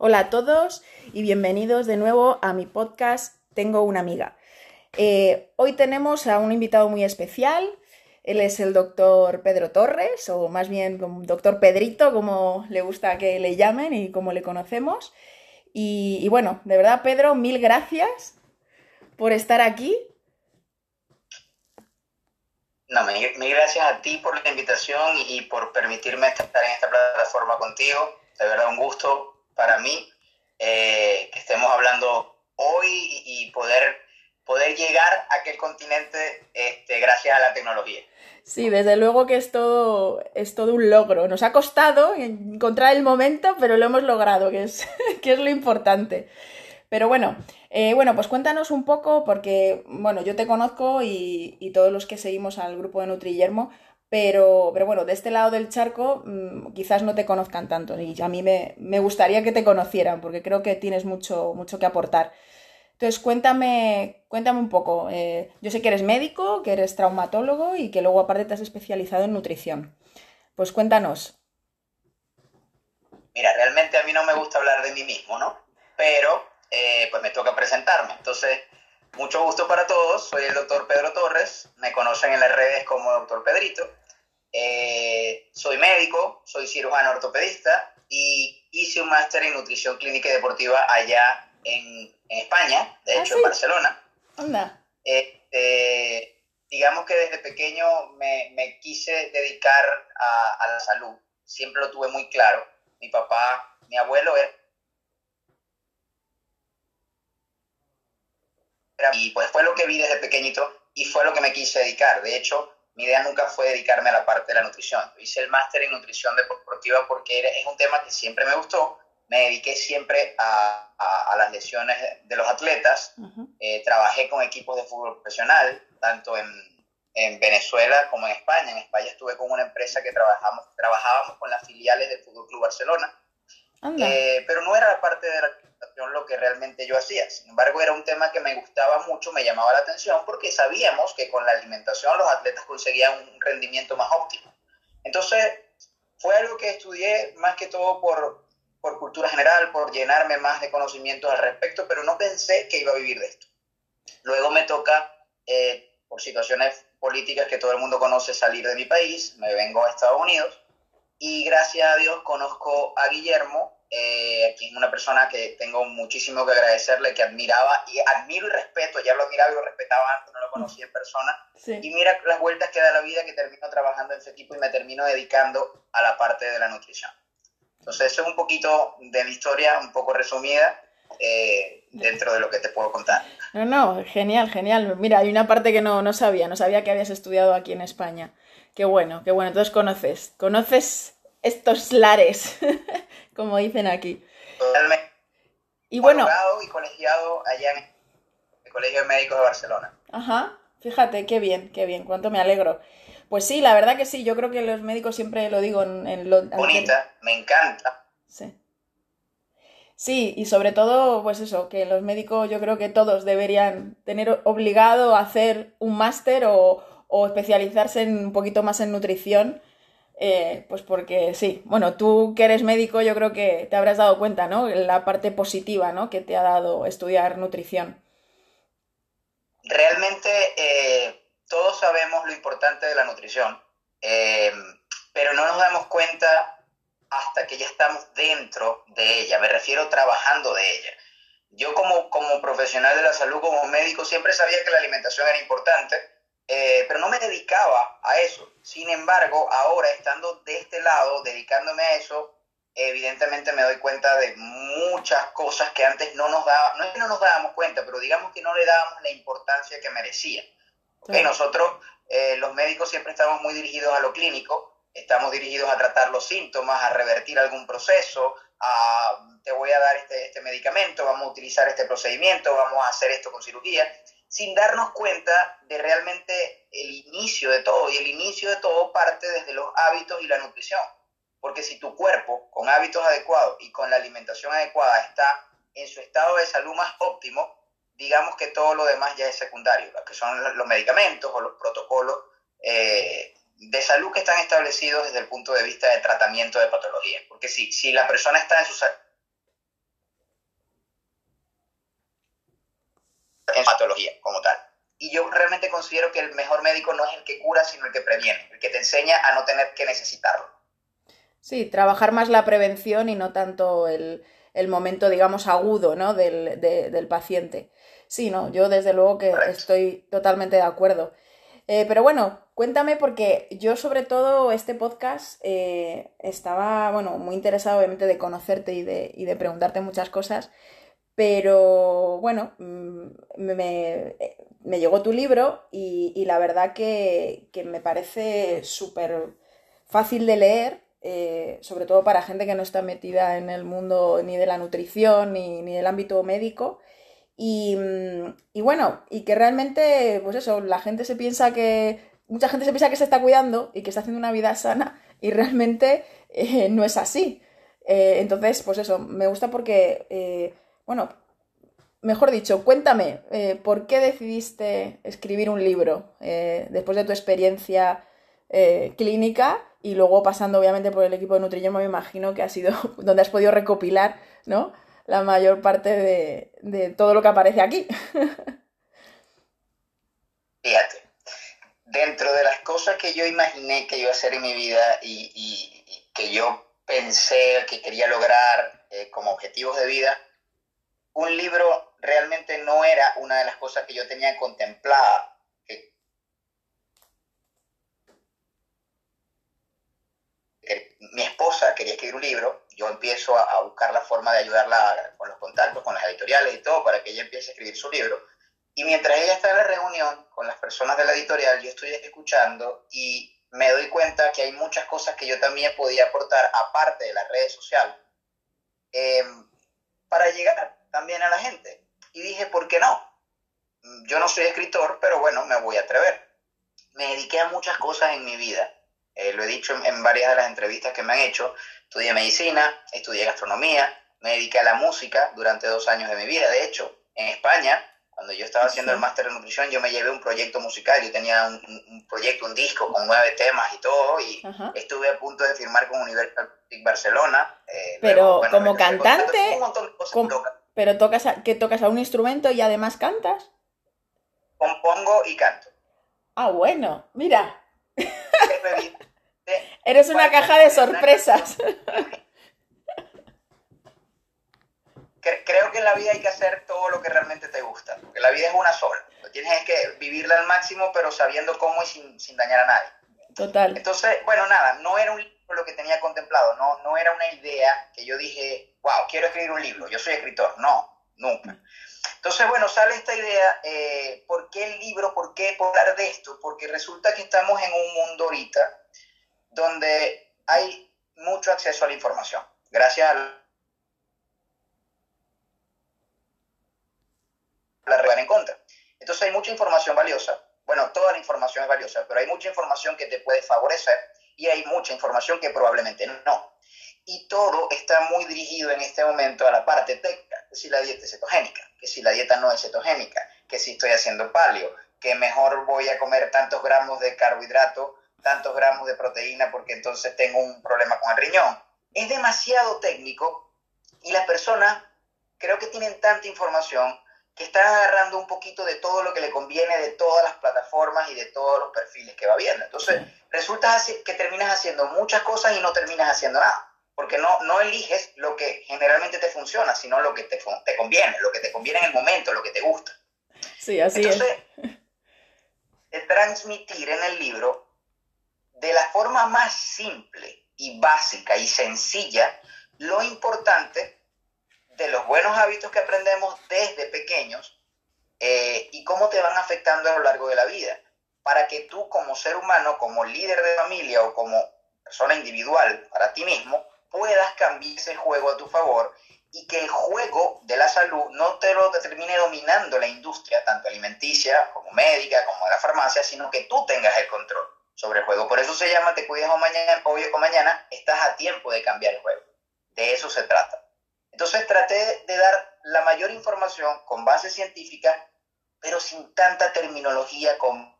Hola a todos y bienvenidos de nuevo a mi podcast Tengo una amiga. Eh, hoy tenemos a un invitado muy especial. Él es el doctor Pedro Torres, o más bien doctor Pedrito, como le gusta que le llamen y como le conocemos. Y, y bueno, de verdad, Pedro, mil gracias por estar aquí. No, mil, gracias a ti por la invitación y por permitirme estar en esta plataforma contigo. De verdad, un gusto para mí eh, que estemos hablando hoy y poder, poder llegar a aquel continente este, gracias a la tecnología. Sí, desde luego que es todo, es todo un logro. Nos ha costado encontrar el momento, pero lo hemos logrado, que es, que es lo importante. Pero bueno, eh, bueno, pues cuéntanos un poco, porque, bueno, yo te conozco y, todos los que seguimos al grupo de Nutrillermo, pero, pero bueno, de este lado del charco mm, quizás no te conozcan tanto y a mí me, gustaría que te conocieran, porque creo que tienes mucho, mucho que aportar. Entonces, cuéntame, cuéntame un poco. Eh, yo sé que eres médico, que eres traumatólogo y que luego aparte te has especializado en nutrición. Pues cuéntanos. Mira, realmente a mí no me gusta hablar de mí mismo, ¿no? Pero eh, pues me toca presentarme. Entonces, mucho gusto para todos. Soy el doctor Pedro Torres. Me conocen en las redes como doctor Pedrito. Eh, soy médico, soy cirujano ortopedista y hice un máster en nutrición clínica y deportiva allá en, España, de ah, hecho en Barcelona. Anda. Este, digamos que desde pequeño me, quise dedicar a, a la salud. Siempre lo tuve muy claro. Mi papá, mi abuelo y pues fue lo que vi desde pequeñito y fue lo que me quise dedicar. De hecho, mi idea nunca fue dedicarme a la parte de la nutrición. hice el máster en nutrición deportiva porque es un tema que siempre me gustó. Me dediqué siempre a, las lesiones de los atletas. Eh, trabajé con equipos de fútbol profesional, tanto en, Venezuela como en España. En España estuve con una empresa que trabajamos, trabajábamos con las filiales del Fútbol Club Barcelona. Eh, pero no era la parte de la lo que realmente yo hacía. Sin embargo, era un tema que me gustaba mucho, me llamaba la atención porque sabíamos que con la alimentación los atletas conseguían un rendimiento más óptimo. Entonces, fue algo que estudié más que todo por, por cultura general, por llenarme más de conocimientos al respecto, pero no pensé que iba a vivir de esto. Luego me toca, eh, por situaciones políticas que todo el mundo conoce, salir de mi país, me vengo a Estados Unidos y gracias a Dios conozco a Guillermo, eh, quien es una persona que tengo muchísimo que agradecerle, que admiraba y admiro y respeto, ya lo admiraba y lo respetaba antes, no lo conocía en persona. Y mira las vueltas que da la vida que termino trabajando en ese equipo y me termino dedicando a la parte de la nutrición. Entonces, eso es un poquito de mi historia, un poco resumida. Eh, dentro de lo que te puedo contar. No, no, genial, genial. Mira, hay una parte que no, no sabía, no sabía que habías estudiado aquí en España. Qué bueno, qué bueno. Entonces conoces, conoces estos lares, como dicen aquí. Totalmente. Y bueno. y colegiado allá en el Colegio de Médicos de Barcelona. Ajá, fíjate, qué bien, qué bien, cuánto me alegro. Pues sí, la verdad que sí, yo creo que los médicos siempre lo digo en, lo... Bonita, me encanta. Sí. Sí, y sobre todo, pues eso, que los médicos yo creo que todos deberían tener obligado a hacer un máster o, o especializarse en, un poquito más en nutrición eh, pues porque sí, bueno, tú que eres médico yo creo que te habrás dado cuenta, ¿no? La parte positiva, ¿no? Que te ha dado estudiar nutrición. Realmente eh, todos sabemos lo importante de la nutrición, eh, pero no nos damos cuenta hasta que ya estamos dentro de ella, me refiero trabajando de ella. Yo como, como profesional de la salud, como médico, siempre sabía que la alimentación era importante, eh, pero no me dedicaba a eso. Sin embargo, ahora estando de este lado, dedicándome a eso, evidentemente me doy cuenta de muchas cosas que antes no nos dábamos, no es que no nos dábamos cuenta, pero digamos que no le dábamos la importancia que merecía. Nosotros, eh, los médicos, siempre estamos muy dirigidos a lo clínico, estamos dirigidos a tratar los síntomas, a revertir algún proceso, a te voy a dar este, este medicamento, vamos a utilizar este procedimiento, vamos a hacer esto con cirugía sin darnos cuenta de realmente el inicio de todo. Y el inicio de todo parte desde los hábitos y la nutrición. Porque si tu cuerpo, con hábitos adecuados y con la alimentación adecuada, está en su estado de salud más óptimo, digamos que todo lo demás ya es secundario, que son los medicamentos o los protocolos eh, de salud que están establecidos desde el punto de vista de tratamiento de patologías. Porque si, si la persona está en su psicología como tal. Y yo realmente considero que el mejor médico no es el que cura, sino el que previene, el que te enseña a no tener que necesitarlo. Sí, trabajar más la prevención y no tanto el, momento, digamos, agudo ¿no? del, del paciente. Sí, no, yo desde luego que estoy totalmente de acuerdo. Eh, pero bueno, cuéntame porque yo sobre todo este podcast eh, estaba, bueno, muy interesado obviamente de conocerte y de, y de preguntarte muchas cosas, pero bueno, mm, me, me llegó tu libro y, la verdad que, me parece súper fácil de leer, eh, sobre todo para gente que no está metida en el mundo ni de la nutrición ni, ni del ámbito médico. Mm, y, bueno, y que realmente, pues eso, la gente se piensa que, mucha gente se piensa que se está cuidando y que está haciendo una vida sana y realmente eh, no es así. Eh, entonces, pues eso, me gusta porque, eh, bueno, mejor dicho, cuéntame, ¿por qué decidiste escribir un libro después de tu experiencia clínica y luego pasando obviamente por el equipo de Nutrición, me imagino que ha sido donde has podido recopilar, ¿no? la mayor parte de, todo lo que aparece aquí. Fíjate, dentro de las cosas que yo imaginé que iba a hacer en mi vida y, que yo pensé que quería lograr eh, como objetivos de vida, un libro realmente no era una de las cosas que yo tenía contemplada mi esposa quería escribir un libro, yo empiezo a, buscar la forma de ayudarla con los contactos, con las editoriales y todo, para que ella empiece a escribir su libro. Y mientras ella está en la reunión con las personas de la editorial, yo estoy escuchando y me doy cuenta que hay muchas cosas que yo también podía aportar, aparte de las redes sociales, eh, para llegar también a la gente. Y dije, ¿por qué no? Yo no soy escritor, pero bueno, me voy a atrever. Me dediqué a muchas cosas en mi vida eh, lo he dicho en, varias de las entrevistas que me han hecho, estudié medicina, estudié gastronomía, me dediqué a la música durante dos años de mi vida. De hecho, en España, cuando yo estaba haciendo el máster de nutrición, yo me llevé un proyecto musical, yo tenía un, proyecto, un disco con nueve temas y todo, y estuve a punto de firmar con Universal Barcelona. Eh, pero como cantante, pero tocas que tocas a un instrumento y además cantas. Compongo y canto. Ah, bueno, mira. Eres una caja de sorpresas. Creo que en la vida hay que hacer todo lo que realmente te gusta, porque la vida es una sola. Tienes que vivirla al máximo, pero sabiendo cómo y sin, dañar a nadie. Total. Entonces, bueno, nada, no era un libro lo que tenía contemplado, no, no era una idea que yo dije, wow, quiero escribir un libro, yo soy escritor. No, nunca. Entonces, bueno, sale esta idea, eh, ¿por qué el libro? ¿Por qué hablar de esto? Porque resulta que estamos en un mundo ahorita donde hay mucho acceso a la información, gracias a la red en contra. Entonces hay mucha información valiosa. Bueno, toda la información es valiosa, pero hay mucha información que te puede favorecer y hay mucha información que probablemente no. Y todo está muy dirigido en este momento a la parte técnica, que si la dieta es cetogénica, que si la dieta no es cetogénica, que si estoy haciendo paleo, que mejor voy a comer tantos gramos de carbohidrato tantos gramos de proteína porque entonces tengo un problema con el riñón. Es demasiado técnico y las personas creo que tienen tanta información que están agarrando un poquito de todo lo que le conviene de todas las plataformas y de todos los perfiles que va viendo. Entonces, resulta que terminas haciendo muchas cosas y no terminas haciendo nada, porque no, no eliges lo que generalmente te funciona, sino lo que te, te conviene, lo que te conviene en el momento, lo que te gusta. Sí, así Entonces, es. transmitir en el libro de la forma más simple y básica y sencilla lo importante de los buenos hábitos que aprendemos desde pequeños eh, y cómo te van afectando a lo largo de la vida, para que tú como ser humano, como líder de familia o como persona individual para ti mismo, puedas cambiar ese juego a tu favor y que el juego de la salud no te lo determine dominando la industria, tanto alimenticia como médica, como de la farmacia, sino que tú tengas el control sobre el juego. Por eso se llama Te cuidas o mañana, hoy o mañana, estás a tiempo de cambiar el juego. De eso se trata. Entonces traté de dar la mayor información con base científica, pero sin tanta terminología con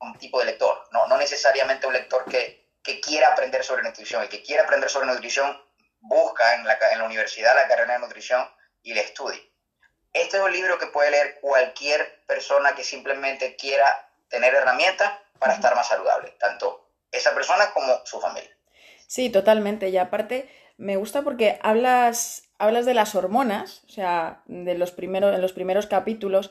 un tipo de lector, no, no necesariamente un lector que, que quiera aprender sobre nutrición. El que quiera aprender sobre nutrición busca en la, en la universidad la carrera de nutrición y le estudie. Este es un libro que puede leer cualquier persona que simplemente quiera tener herramientas para estar más saludable, tanto esa persona como su familia. Sí, totalmente. Y aparte, me gusta porque hablas, hablas de las hormonas, o sea, de los primeros, en los primeros capítulos,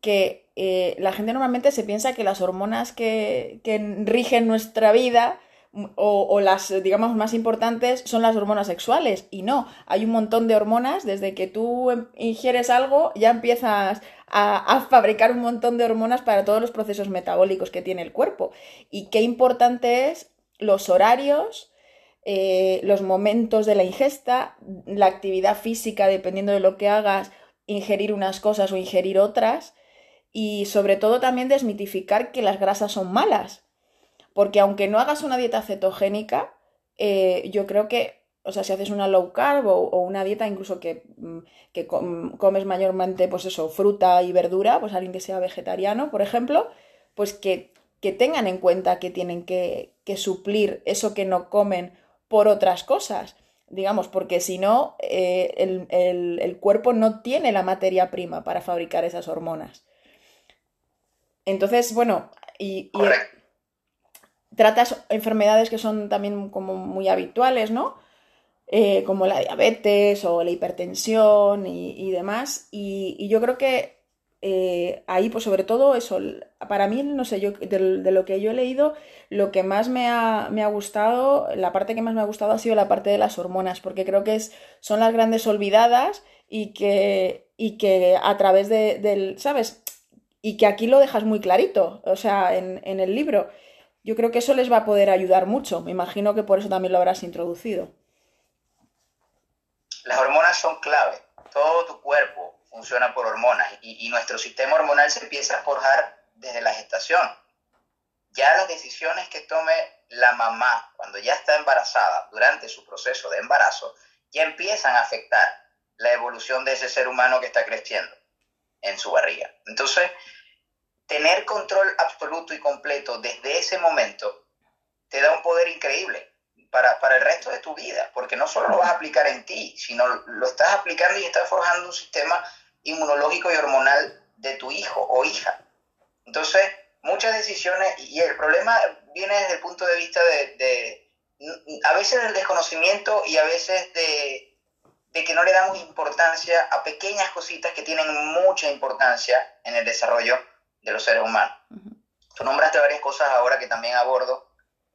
que eh, la gente normalmente se piensa que las hormonas que, que rigen nuestra vida o, o, las, digamos, más importantes son las hormonas sexuales. Y no, hay un montón de hormonas. Desde que tú em, ingieres algo, ya empiezas a, a, fabricar un montón de hormonas para todos los procesos metabólicos que tiene el cuerpo. Y qué importante es los horarios, eh, los momentos de la ingesta, la actividad física, dependiendo de lo que hagas, ingerir unas cosas o ingerir otras. Y sobre todo también desmitificar que las grasas son malas porque aunque no hagas una dieta cetogénica, eh, yo creo que, o sea, si haces una low carb o, una dieta incluso que, mm, que, comes mayormente, pues eso, fruta y verdura, pues alguien que sea vegetariano, por ejemplo, pues que, que tengan en cuenta que tienen que, suplir eso que no comen por otras cosas. Digamos, porque si no, eh, el, el cuerpo no tiene la materia prima para fabricar esas hormonas. Entonces, bueno, y, y, tratas enfermedades que son también como muy habituales, ¿no? Eh, como la diabetes o la hipertensión y, y demás. Y, y, yo creo que eh, ahí, pues sobre todo eso, para mí, no sé, yo de, de, lo que yo he leído, lo que más me ha, me ha, gustado, la parte que más me ha gustado ha sido la parte de las hormonas, porque creo que es, son las grandes olvidadas y que, y que a través de, del, ¿sabes? Y que aquí lo dejas muy clarito, o sea, en, en el libro yo creo que eso les va a poder ayudar mucho. Me imagino que por eso también lo habrás introducido. Las hormonas son clave. Todo tu cuerpo funciona por hormonas y, y nuestro sistema hormonal se empieza a forjar desde la gestación. Ya las decisiones que tome la mamá cuando ya está embarazada, durante su proceso de embarazo, ya empiezan a afectar la evolución de ese ser humano que está creciendo en su barriga. Entonces, tener control absoluto y completo desde ese momento te da un poder increíble para, para, el resto de tu vida, porque no solo lo vas a aplicar en ti, sino lo estás aplicando y estás forjando un sistema inmunológico y hormonal de tu hijo o hija. Entonces, muchas decisiones, y el problema viene desde el punto de vista de, de a veces del desconocimiento y a veces de, de que no le damos importancia a pequeñas cositas que tienen mucha importancia en el desarrollo de los seres humanos. Uh -huh. Tú nombraste varias cosas ahora que también abordo.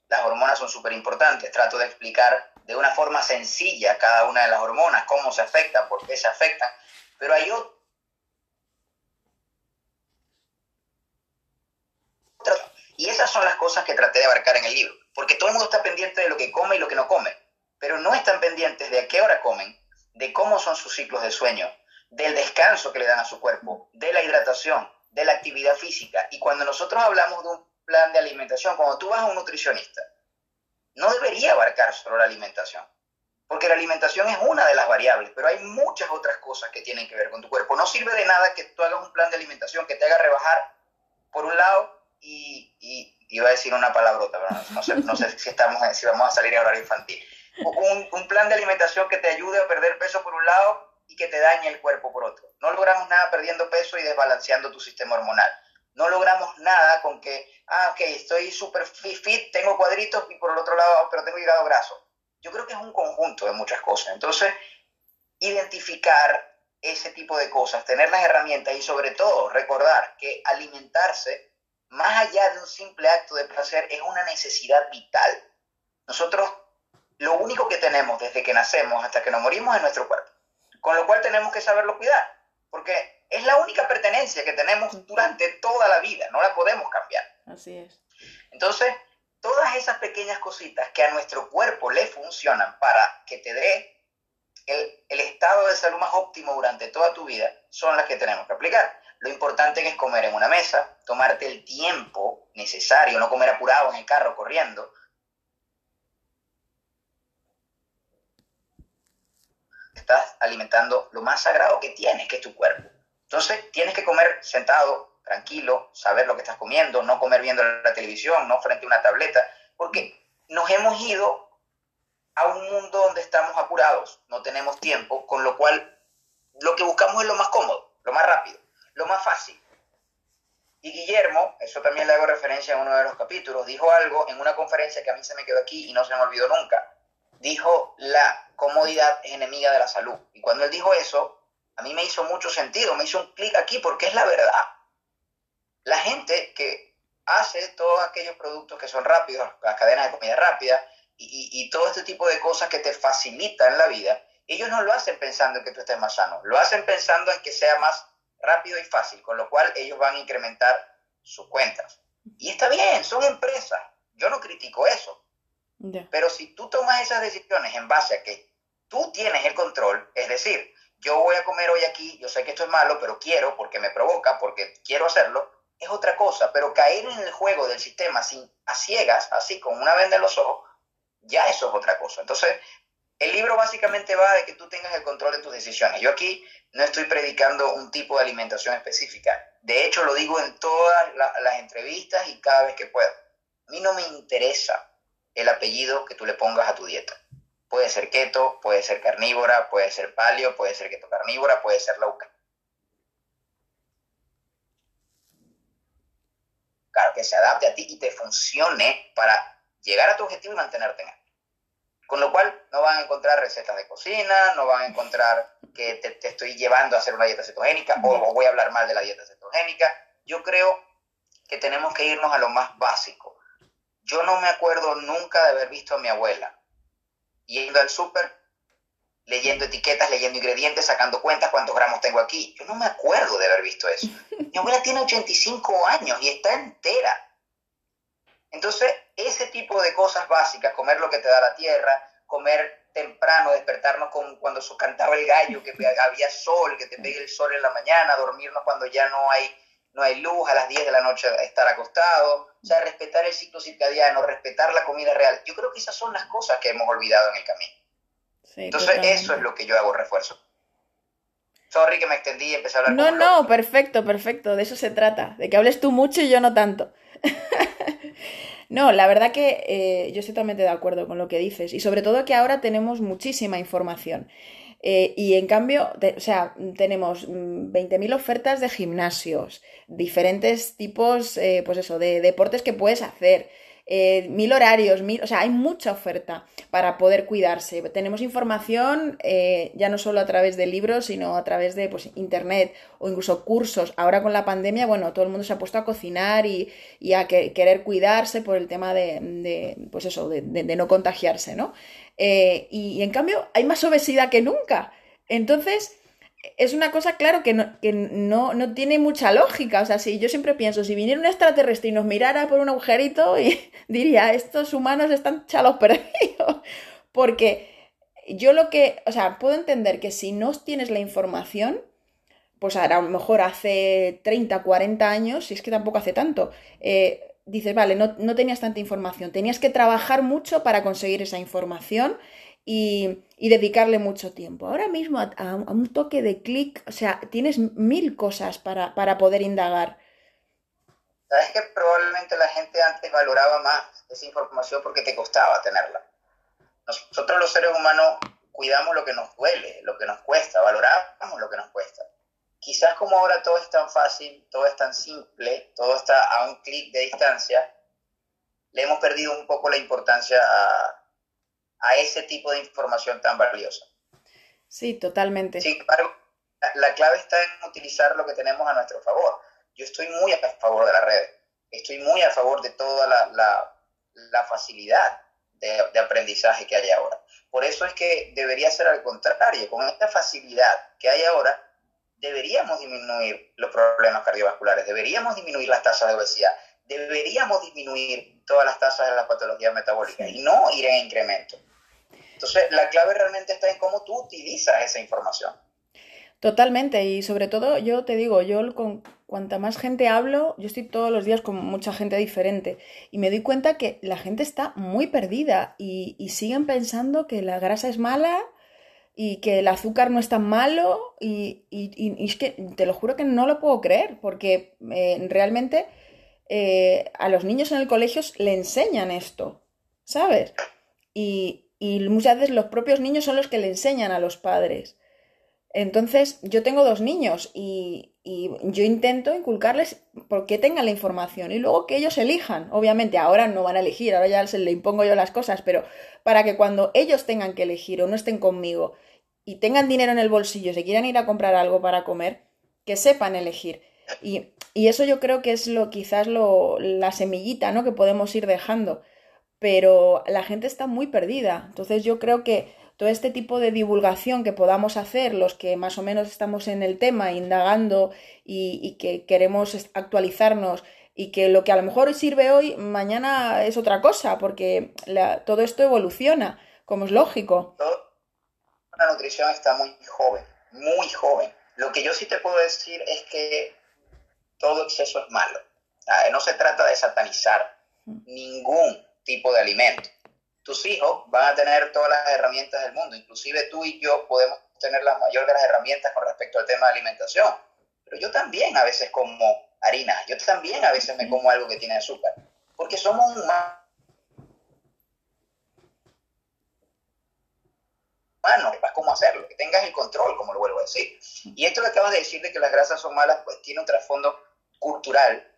Las hormonas son súper importantes. Trato de explicar de una forma sencilla cada una de las hormonas, cómo se afectan, por qué se afectan. Pero hay otras. Y esas son las cosas que traté de abarcar en el libro. Porque todo el mundo está pendiente de lo que come y lo que no come. Pero no están pendientes de a qué hora comen, de cómo son sus ciclos de sueño, del descanso que le dan a su cuerpo, de la hidratación, de la actividad física. Y cuando nosotros hablamos de un plan de alimentación, cuando tú vas a un nutricionista, no debería abarcar solo la alimentación, porque la alimentación es una de las variables, pero hay muchas otras cosas que tienen que ver con tu cuerpo. No sirve de nada que tú hagas un plan de alimentación que te haga rebajar por un lado y, y iba a decir una palabrota, pero no sé, no sé si, estamos, si vamos a salir a horario infantil. Un, plan de alimentación que te ayude a perder peso por un lado y que te dañe el cuerpo por otro. No logramos nada perdiendo peso y desbalanceando tu sistema hormonal. No logramos nada con que, ah, ok, estoy súper fit, tengo cuadritos y por el otro lado, pero tengo hígado graso. Yo creo que es un conjunto de muchas cosas. Entonces, identificar ese tipo de cosas, tener las herramientas y sobre todo recordar que alimentarse, más allá de un simple acto de placer, es una necesidad vital. Nosotros lo único que tenemos desde que nacemos hasta que nos morimos es nuestro cuerpo con lo cual tenemos que saberlo cuidar, porque es la única pertenencia que tenemos durante toda la vida, no la podemos cambiar. Así es. Entonces, todas esas pequeñas cositas que a nuestro cuerpo le funcionan para que te dé el, el estado de salud más óptimo durante toda tu vida, son las que tenemos que aplicar. Lo importante es comer en una mesa, tomarte el tiempo necesario, no comer apurado en el carro corriendo, estás alimentando lo más sagrado que tienes, que es tu cuerpo. Entonces, tienes que comer sentado, tranquilo, saber lo que estás comiendo, no comer viendo la televisión, no frente a una tableta, porque nos hemos ido a un mundo donde estamos apurados, no tenemos tiempo, con lo cual lo que buscamos es lo más cómodo, lo más rápido, lo más fácil. Y Guillermo, eso también le hago referencia en uno de los capítulos, dijo algo en una conferencia que a mí se me quedó aquí y no se me olvidó nunca. Dijo, la comodidad es enemiga de la salud. Y cuando él dijo eso, a mí me hizo mucho sentido, me hizo un clic aquí porque es la verdad. La gente que hace todos aquellos productos que son rápidos, las cadenas de comida rápida y, todo este tipo de cosas que te facilitan la vida, ellos no lo hacen pensando en que tú estés más sano, lo hacen pensando en que sea más rápido y fácil, con lo cual ellos van a incrementar sus cuentas. Y está bien, son empresas, yo no critico eso. Pero si tú tomas esas decisiones en base a que tú tienes el control, es decir, yo voy a comer hoy aquí, yo sé que esto es malo, pero quiero porque me provoca, porque quiero hacerlo, es otra cosa. Pero caer en el juego del sistema sin, a ciegas, así con una venda en los ojos, ya eso es otra cosa. Entonces, el libro básicamente va de que tú tengas el control de tus decisiones. Yo aquí no estoy predicando un tipo de alimentación específica. De hecho, lo digo en todas las entrevistas y cada vez que puedo. A mí no me interesa el apellido que tú le pongas a tu dieta. Puede ser keto, puede ser carnívora, puede ser paleo, puede ser keto carnívora, puede ser low Claro, que se adapte a ti y te funcione para llegar a tu objetivo y mantenerte en él. Con lo cual, no van a encontrar recetas de cocina, no van a encontrar que te, estoy llevando a hacer una dieta cetogénica o, voy a hablar mal de la dieta cetogénica. Yo creo que tenemos que irnos a lo más básico. Yo no me acuerdo nunca de haber visto a mi abuela yendo al súper, leyendo etiquetas, leyendo ingredientes, sacando cuentas cuántos gramos tengo aquí. Yo no me acuerdo de haber visto eso. Mi abuela tiene 85 años y está entera. Entonces, ese tipo de cosas básicas, comer lo que te da la tierra, comer temprano, despertarnos con, cuando cantaba el gallo, que había sol, que te pegue el sol en la mañana, dormirnos cuando ya no hay, no hay luz, a las 10 de la noche estar acostado, o sea, respetar el ciclo circadiano, respetar la comida real. Yo creo que esas son las cosas que hemos olvidado en el camino. Entonces, eso es lo que yo hago refuerzo. Sorry que me extendí y empecé a hablar. No, no, perfecto, perfecto. De eso se trata. De que hables tú mucho y yo no tanto. No, la verdad que eh, yo estoy totalmente de acuerdo con lo que dices y sobre todo que ahora tenemos muchísima información. Eh, y en cambio, o sea, tenemos 20.000 mm, ofertas de gimnasios, diferentes tipos, eh, pues eso, de deportes que puedes hacer. Eh, mil horarios, mil, o sea, hay mucha oferta para poder cuidarse. Tenemos información eh, ya no solo a través de libros, sino a través de pues, internet o incluso cursos. Ahora con la pandemia, bueno, todo el mundo se ha puesto a cocinar y, a querer cuidarse por el tema de, pues eso, de, no contagiarse, ¿no? Eh, y en cambio hay más obesidad que nunca. Entonces, es una cosa, claro, que, no, que no, no, tiene mucha lógica. O sea, si yo siempre pienso, si viniera un extraterrestre y nos mirara por un agujerito, y diría, estos humanos están chalos perdidos. Porque yo lo que, o sea, puedo entender que si no tienes la información, pues a lo mejor hace 30, 40 años, si es que tampoco hace tanto, eh, dices, vale, no, no tenías tanta información, tenías que trabajar mucho para conseguir esa información y, dedicarle mucho tiempo. Ahora mismo a, un toque de clic, o sea, tienes mil cosas para, poder indagar. Sabes que probablemente la gente antes valoraba más esa información porque te costaba tenerla. Nosotros los seres humanos cuidamos lo que nos duele, lo que nos cuesta, valoramos lo que nos cuesta. Quizás como ahora todo es tan fácil, todo es tan simple, todo está a un clic de distancia, le hemos perdido un poco la importancia a, a ese tipo de información tan valiosa. Sí, totalmente. Sin embargo, la, clave está en utilizar lo que tenemos a nuestro favor. Yo estoy muy a favor de las redes, estoy muy a favor de toda la, facilidad de, aprendizaje que hay ahora. Por eso es que debería ser al contrario, con esta facilidad que hay ahora, deberíamos disminuir los problemas cardiovasculares, deberíamos disminuir las tasas de obesidad, deberíamos disminuir todas las tasas de las patologías metabólicas y no ir en incremento. Entonces, la clave realmente está en cómo tú utilizas esa información. Totalmente, y sobre todo yo te digo, yo con cuanta más gente hablo, yo estoy todos los días con mucha gente diferente y me doy cuenta que la gente está muy perdida y, siguen pensando que la grasa es mala y que el azúcar no es tan malo y, es que te lo juro que no lo puedo creer porque eh, realmente eh, a los niños en el colegio le enseñan esto, ¿sabes? Y, y muchas veces los propios niños son los que le enseñan a los padres. Entonces, yo tengo dos niños y, yo intento inculcarles porque tengan la información y luego que ellos elijan. Obviamente, ahora no van a elegir, ahora ya se le impongo yo las cosas, pero para que cuando ellos tengan que elegir o no estén conmigo y tengan dinero en el bolsillo, se quieran ir a comprar algo para comer, que sepan elegir. Y, eso yo creo que es lo quizás lo, la semillita ¿no? que podemos ir dejando. Pero la gente está muy perdida. Entonces yo creo que todo este tipo de divulgación que podamos hacer, los que más o menos estamos en el tema, indagando y, que queremos actualizarnos y que lo que a lo mejor sirve hoy, mañana es otra cosa, porque todo esto evoluciona, como es lógico. La nutrición está muy joven, muy joven. Lo que yo sí te puedo decir es que todo exceso es malo. No se trata de satanizar mm. ningún tipo de alimento tus hijos van a tener todas las herramientas del mundo, inclusive tú y yo podemos tener la mayor de las herramientas con respecto al tema de alimentación, pero yo también a veces como harina, yo también a veces me como algo que tiene azúcar, porque somos humanos. Sepas cómo hacerlo, que tengas el control, como lo vuelvo a decir. Y esto que acabas de decir de que las grasas son malas, pues tiene un trasfondo cultural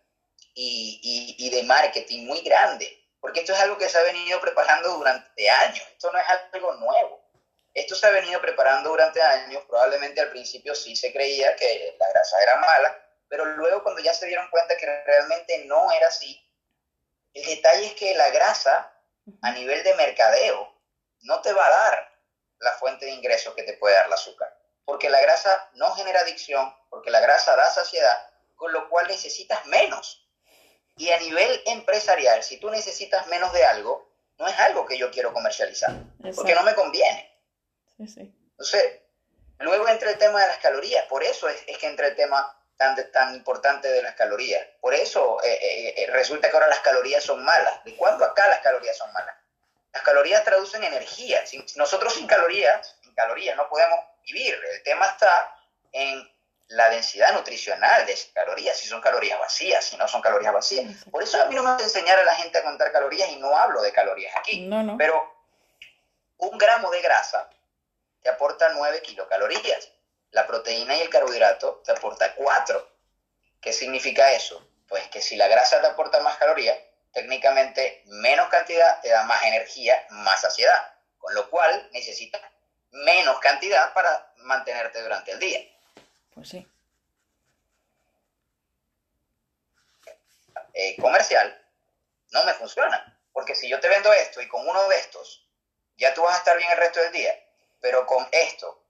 y de marketing muy grande porque esto es algo que se ha venido preparando durante años, esto no es algo nuevo. Esto se ha venido preparando durante años, probablemente al principio sí se creía que la grasa era mala, pero luego cuando ya se dieron cuenta que realmente no era así, el detalle es que la grasa a nivel de mercadeo no te va a dar la fuente de ingresos que te puede dar el azúcar, porque la grasa no genera adicción, porque la grasa da saciedad, con lo cual necesitas menos. Y a nivel empresarial, si tú necesitas menos de algo, no es algo que yo quiero comercializar, porque no me conviene. Entonces, luego entra el tema de las calorías, por eso es, que entra el tema tan, tan importante de las calorías. Por eso eh, eh, eh, resulta que ahora las calorías son malas. ¿De cuándo acá las calorías son malas? Las calorías traducen energía. Nosotros sin calorías, sin calorías no podemos vivir. El tema está en la densidad nutricional de esas calorías, si son calorías vacías, si no son calorías vacías. Por eso a mí no me gusta enseñar a la gente a contar calorías y no hablo de calorías aquí. No, no. Pero un gramo de grasa te aporta 9 kilocalorías. La proteína y el carbohidrato te aporta 4. ¿Qué significa eso? Pues que si la grasa te aporta más calorías, técnicamente menos cantidad te da más energía, más saciedad. Con lo cual necesitas menos cantidad para mantenerte durante el día. Pues sí. Eh, comercial no me funciona. Porque si yo te vendo esto y con uno de estos ya tú vas a estar bien el resto del día, pero con esto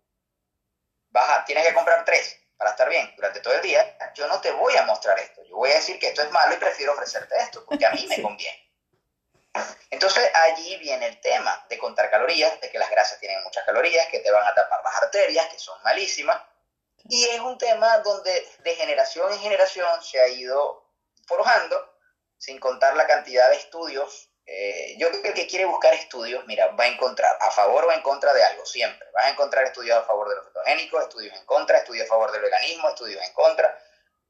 vas a, tienes que comprar tres para estar bien durante todo el día, yo no te voy a mostrar esto. Yo voy a decir que esto es malo y prefiero ofrecerte esto, porque a mí me conviene. Entonces allí viene el tema de contar calorías, de que las grasas tienen muchas calorías, que te van a tapar las arterias, que son malísimas, y es un tema donde de generación en generación se ha ido forjando, sin contar la cantidad de estudios. Eh, yo creo que el que quiere buscar estudios, mira, va a encontrar a favor o en contra de algo, siempre. Vas a encontrar estudios a favor de los fotogénicos, estudios en contra, estudios a favor del veganismo, estudios en contra,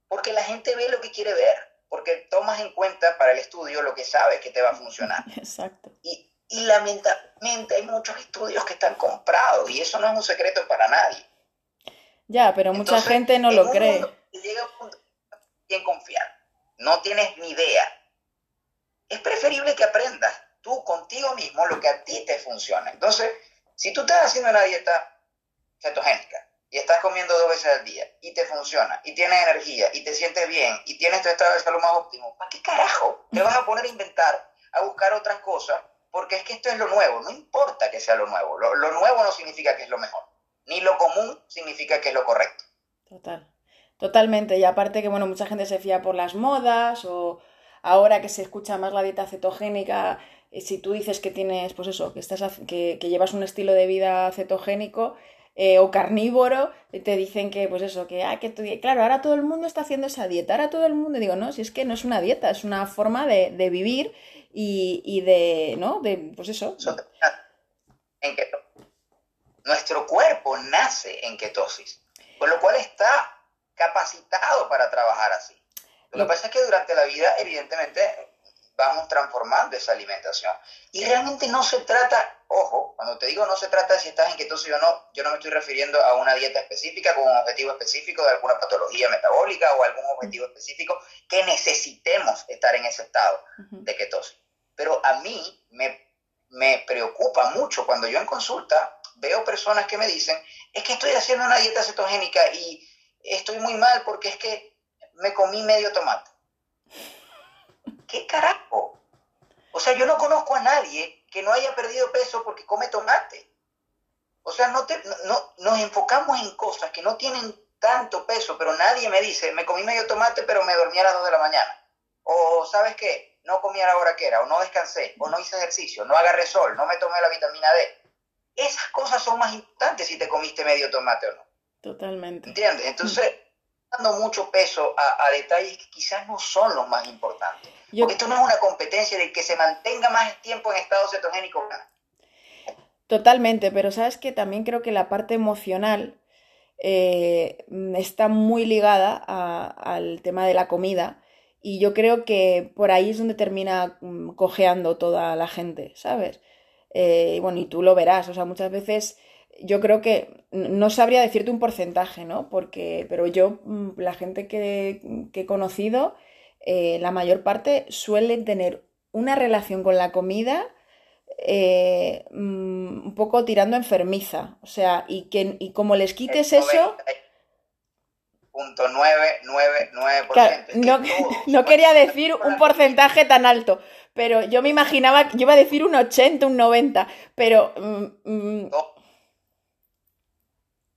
porque la gente ve lo que quiere ver, porque tomas en cuenta para el estudio lo que sabes que te va a funcionar. Exacto. Y, y lamentablemente hay muchos estudios que están comprados y eso no es un secreto para nadie. Ya, pero mucha gente no lo cree. Llega un punto en confiar, no tienes ni idea. Es preferible que aprendas tú contigo mismo lo que a ti te funciona. Entonces, si tú estás haciendo una dieta cetogénica y estás comiendo dos veces al día y te funciona y tienes energía y te sientes bien y tienes tu estado de salud más óptimo, ¿para qué carajo te vas a poner a inventar, a buscar otras cosas? Porque es que esto es lo nuevo, no importa que sea lo nuevo, lo nuevo no significa que es lo mejor ni lo común significa que es lo correcto. Total, totalmente. Y aparte que, bueno, mucha gente se fía por las modas o ahora que se escucha más la dieta cetogénica, eh, si tú dices que tienes, pues eso, que, estás, que, llevas un estilo de vida cetogénico, eh, o carnívoro, te dicen que, pues eso, que, ah, que tú, claro, ahora todo el mundo está haciendo esa dieta, ahora todo el mundo, digo, no, si es que no es una dieta, es una forma de, vivir y, y, de, ¿no? De, pues eso. En que nuestro cuerpo nace en ketosis, con lo cual está capacitado para trabajar así. Lo que pasa es que durante la vida, evidentemente, vamos transformando esa alimentación. Y realmente no se trata, ojo, cuando te digo no se trata de si estás en ketosis o no, yo no me estoy refiriendo a una dieta específica con un objetivo específico de alguna patología metabólica o algún objetivo específico que necesitemos estar en ese estado de ketosis. Pero a mí me, me preocupa mucho cuando yo en consulta veo personas que me dicen, es que estoy haciendo una dieta cetogénica y estoy muy mal porque es que me comí medio tomate. ¿Qué carajo? O sea, yo no conozco a nadie que no haya perdido peso porque come tomate. O sea, no, no nos enfocamos en cosas que no tienen tanto peso, pero nadie me dice, me comí medio tomate, pero me dormí a las 2 de la mañana. O, ¿sabes qué? No comí a la hora que era, o no descansé, o no hice ejercicio, no agarré sol, no me tomé la vitamina D. Esas cosas son más importantes si te comiste medio tomate o no. Totalmente. ¿Entiendes? Entonces, dando mucho peso a, detalles que quizás no son los más importantes. Porque esto no es una competencia de que se mantenga más tiempo en estado cetogénico. Totalmente, pero sabes que también creo que la parte emocional eh, está muy ligada al tema de la comida y yo creo que por ahí es donde termina mm, cojeando toda la gente, ¿sabes? Eh, bueno, y tú lo verás, o sea, muchas veces yo creo que no sabría decirte un porcentaje, ¿no? Porque, pero yo, mm, la gente que, he conocido, eh, la mayor parte suele tener una relación con la comida eh, mm, un poco tirando enfermiza. O sea, y, que, y como les quites eso... no, no quería decir un porcentaje tan alto, pero yo me imaginaba, yo iba a decir un 80, un 90, pero... Mm,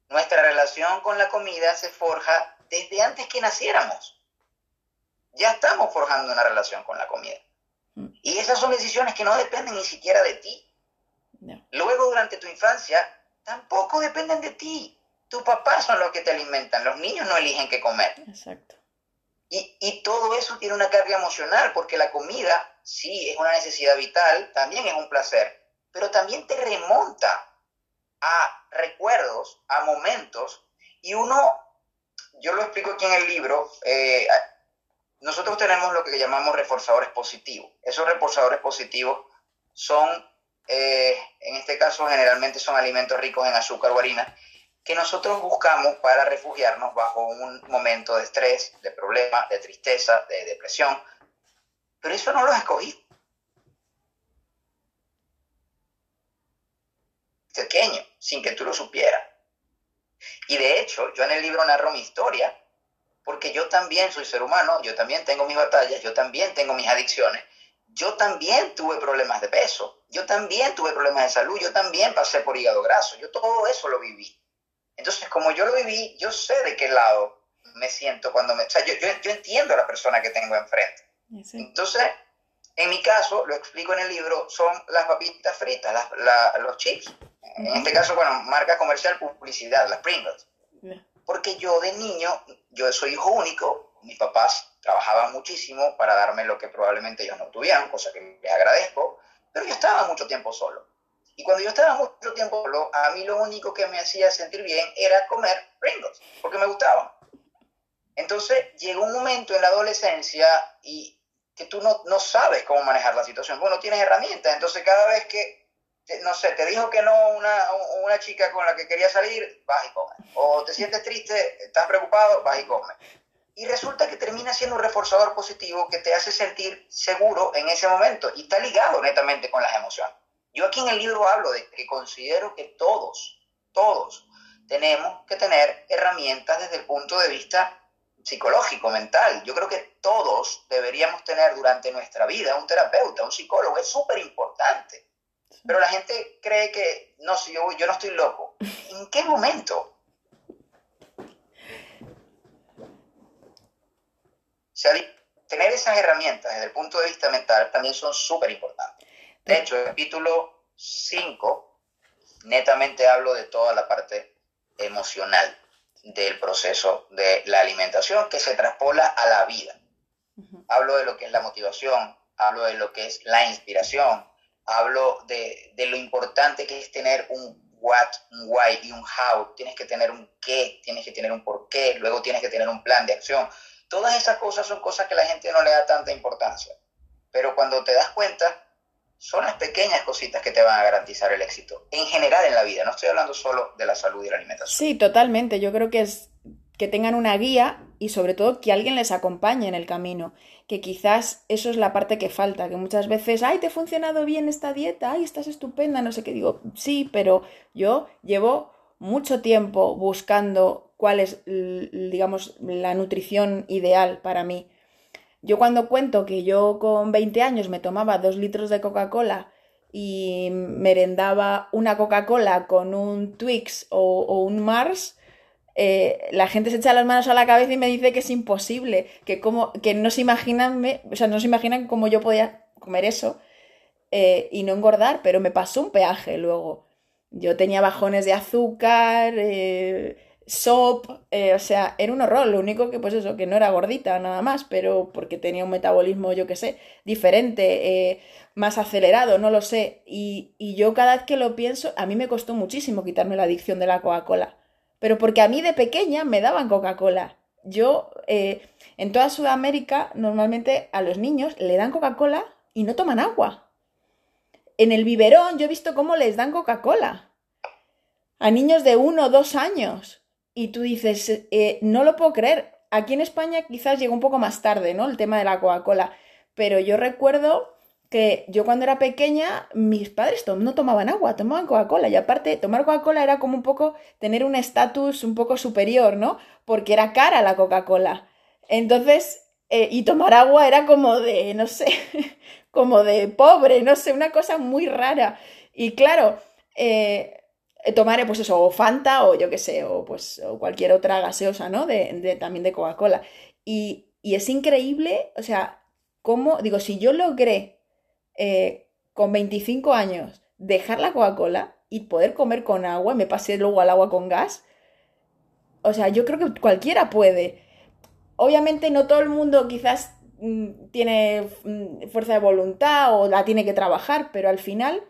nuestra relación con la comida se forja desde antes que naciéramos. Ya estamos forjando una relación con la comida. Mm. Y esas son decisiones que no dependen ni siquiera de ti. Luego, durante tu infancia, tampoco dependen de ti. Tus papás son los que te alimentan. Los niños no eligen qué comer. Exacto. Y, y todo eso tiene una carga emocional, porque la comida, sí, es una necesidad vital, también es un placer, pero también te remonta a recuerdos, a momentos, y uno, yo lo explico aquí en el libro, eh, nosotros tenemos lo que llamamos reforzadores positivos. Esos reforzadores positivos son, eh, en este caso generalmente son alimentos ricos en azúcar o harina, que nosotros buscamos para refugiarnos bajo un momento de estrés, de problema, de tristeza, de depresión. Pero eso no lo escogí. Pequeño sin que tú lo supieras. Y de hecho, yo en el libro narro mi historia, porque yo también soy ser humano, yo también tengo mis batallas, yo también tengo mis adicciones, yo también tuve problemas de peso, yo también tuve problemas de salud, yo también pasé por hígado graso, yo todo eso lo viví. Entonces, como yo lo viví, yo sé de qué lado me siento cuando me... O sea, yo, yo, entiendo a la persona que tengo enfrente. Entonces, en mi caso, lo explico en el libro, son las papitas fritas, los chips. En este caso, bueno, marca comercial, publicidad, las Pringles. Porque yo de niño, yo soy hijo único, mis papás trabajaban muchísimo para darme lo que probablemente ellos no tuvieran, cosa que les agradezco, pero yo estaba mucho tiempo solo. Y cuando yo estaba mucho tiempo solo, a mí lo único que me hacía sentir bien era comer Pringles, porque me gustaban. Entonces llegó un momento en la adolescencia y que tú no, no sabes cómo manejar la situación, bueno, tienes herramientas, entonces cada vez que no sé, te dijo que no una, una chica con la que quería salir, vas y comes. O te sientes triste, estás preocupado, vas y comes. Y resulta que termina siendo un reforzador positivo que te hace sentir seguro en ese momento y está ligado netamente con las emociones. Yo aquí en el libro hablo de que considero que todos, todos, tenemos que tener herramientas desde el punto de vista psicológico, mental. Yo creo que todos deberíamos tener durante nuestra vida un terapeuta, un psicólogo. Es súper importante. Pero la gente cree que, no, si yo, yo no estoy loco. ¿En qué momento? tener esas herramientas desde el punto de vista mental también son súper importantes. De hecho, el capítulo 5 netamente hablo de toda la parte emocional del proceso de la alimentación que se traspola a la vida. Hablo de lo que es la motivación, hablo de lo que es la inspiración, hablo de, lo importante que es tener un what, un why y un how. Tienes que tener un qué, tienes que tener un por qué, luego tienes que tener un plan de acción. Todas esas cosas son cosas que la gente no le da tanta importancia. pero cuando te das cuenta, son las pequeñas cositas que te van a garantizar el éxito. En general en la vida, no estoy hablando solo de la salud y la alimentación. Sí, totalmente. Yo creo que es que tengan una guía y sobre todo que alguien les acompañe en el camino. Que quizás eso es la parte que falta, que muchas veces, ay, te ha funcionado bien esta dieta, ay, estás estupenda, no sé qué digo, sí, pero yo llevo mucho tiempo buscando cuál es, digamos, la nutrición ideal para mí. Yo cuando cuento que yo con 20 años me tomaba dos litros de Coca-Cola y merendaba una Coca-Cola con un Twix o, un Mars, eh, la gente se echa las manos a la cabeza y me dice que es imposible, que, como, que no se imaginan, o sea, no se imaginan cómo yo podía comer eso eh, y no engordar, pero me pasó un peaje luego. Yo tenía bajones de azúcar, eh, SOP, eh, o sea, era un horror. Lo único que, pues eso, que no era gordita nada más, pero porque tenía un metabolismo, yo qué sé, diferente, eh, más acelerado, no lo sé. Y, y, yo cada vez que lo pienso, a mí me costó muchísimo quitarme la adicción de la Coca-Cola. Pero porque a mí de pequeña me daban Coca-Cola. Yo, eh, en toda Sudamérica, normalmente a los niños le dan Coca-Cola y no toman agua. En el biberón yo he visto cómo les dan Coca-Cola. A niños de uno o dos años y tú dices, eh, no lo puedo creer. Aquí en España quizás llegó un poco más tarde, ¿no? El tema de la Coca-Cola. Pero yo recuerdo que yo cuando era pequeña, mis padres no tomaban agua, tomaban Coca-Cola. Y aparte, tomar Coca-Cola era como un poco tener un estatus un poco superior, ¿no? Porque era cara la Coca-Cola. Entonces, eh, y tomar agua era como de, no sé, como de pobre, no sé, una cosa muy rara. Y claro, eh, eh, tomar pues eso, o Fanta o yo qué sé, o pues o cualquier otra gaseosa, ¿no? De, también de Coca-Cola. Y, es increíble, o sea, cómo, digo, si yo logré eh, con 25 años dejar la Coca-Cola y poder comer con agua, me pasé luego al agua con gas, o sea, yo creo que cualquiera puede. Obviamente no todo el mundo quizás mm, tiene mm, fuerza de voluntad o la tiene que trabajar, pero al final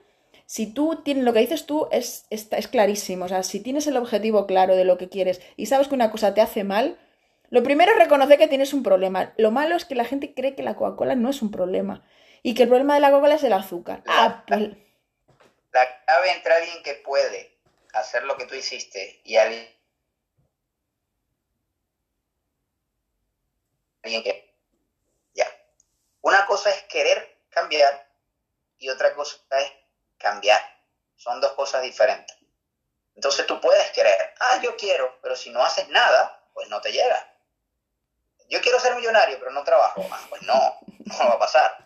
si tú tienes lo que dices tú es, es, es, clarísimo. O sea, si tienes el objetivo claro de lo que quieres y sabes que una cosa te hace mal, lo primero es reconocer que tienes un problema. Lo malo es que la gente cree que la Coca-Cola no es un problema y que el problema de la Coca-Cola es el azúcar. La, ah, pues la clave entre alguien que puede hacer lo que tú hiciste y alguien, alguien que... Ya. Una cosa es querer cambiar y otra cosa es cambiar. Son dos cosas diferentes. Entonces tú puedes querer, ah, yo quiero, pero si no haces nada, pues no te llega. Yo quiero ser millonario, pero no trabajo. Ah, pues no, no va a pasar.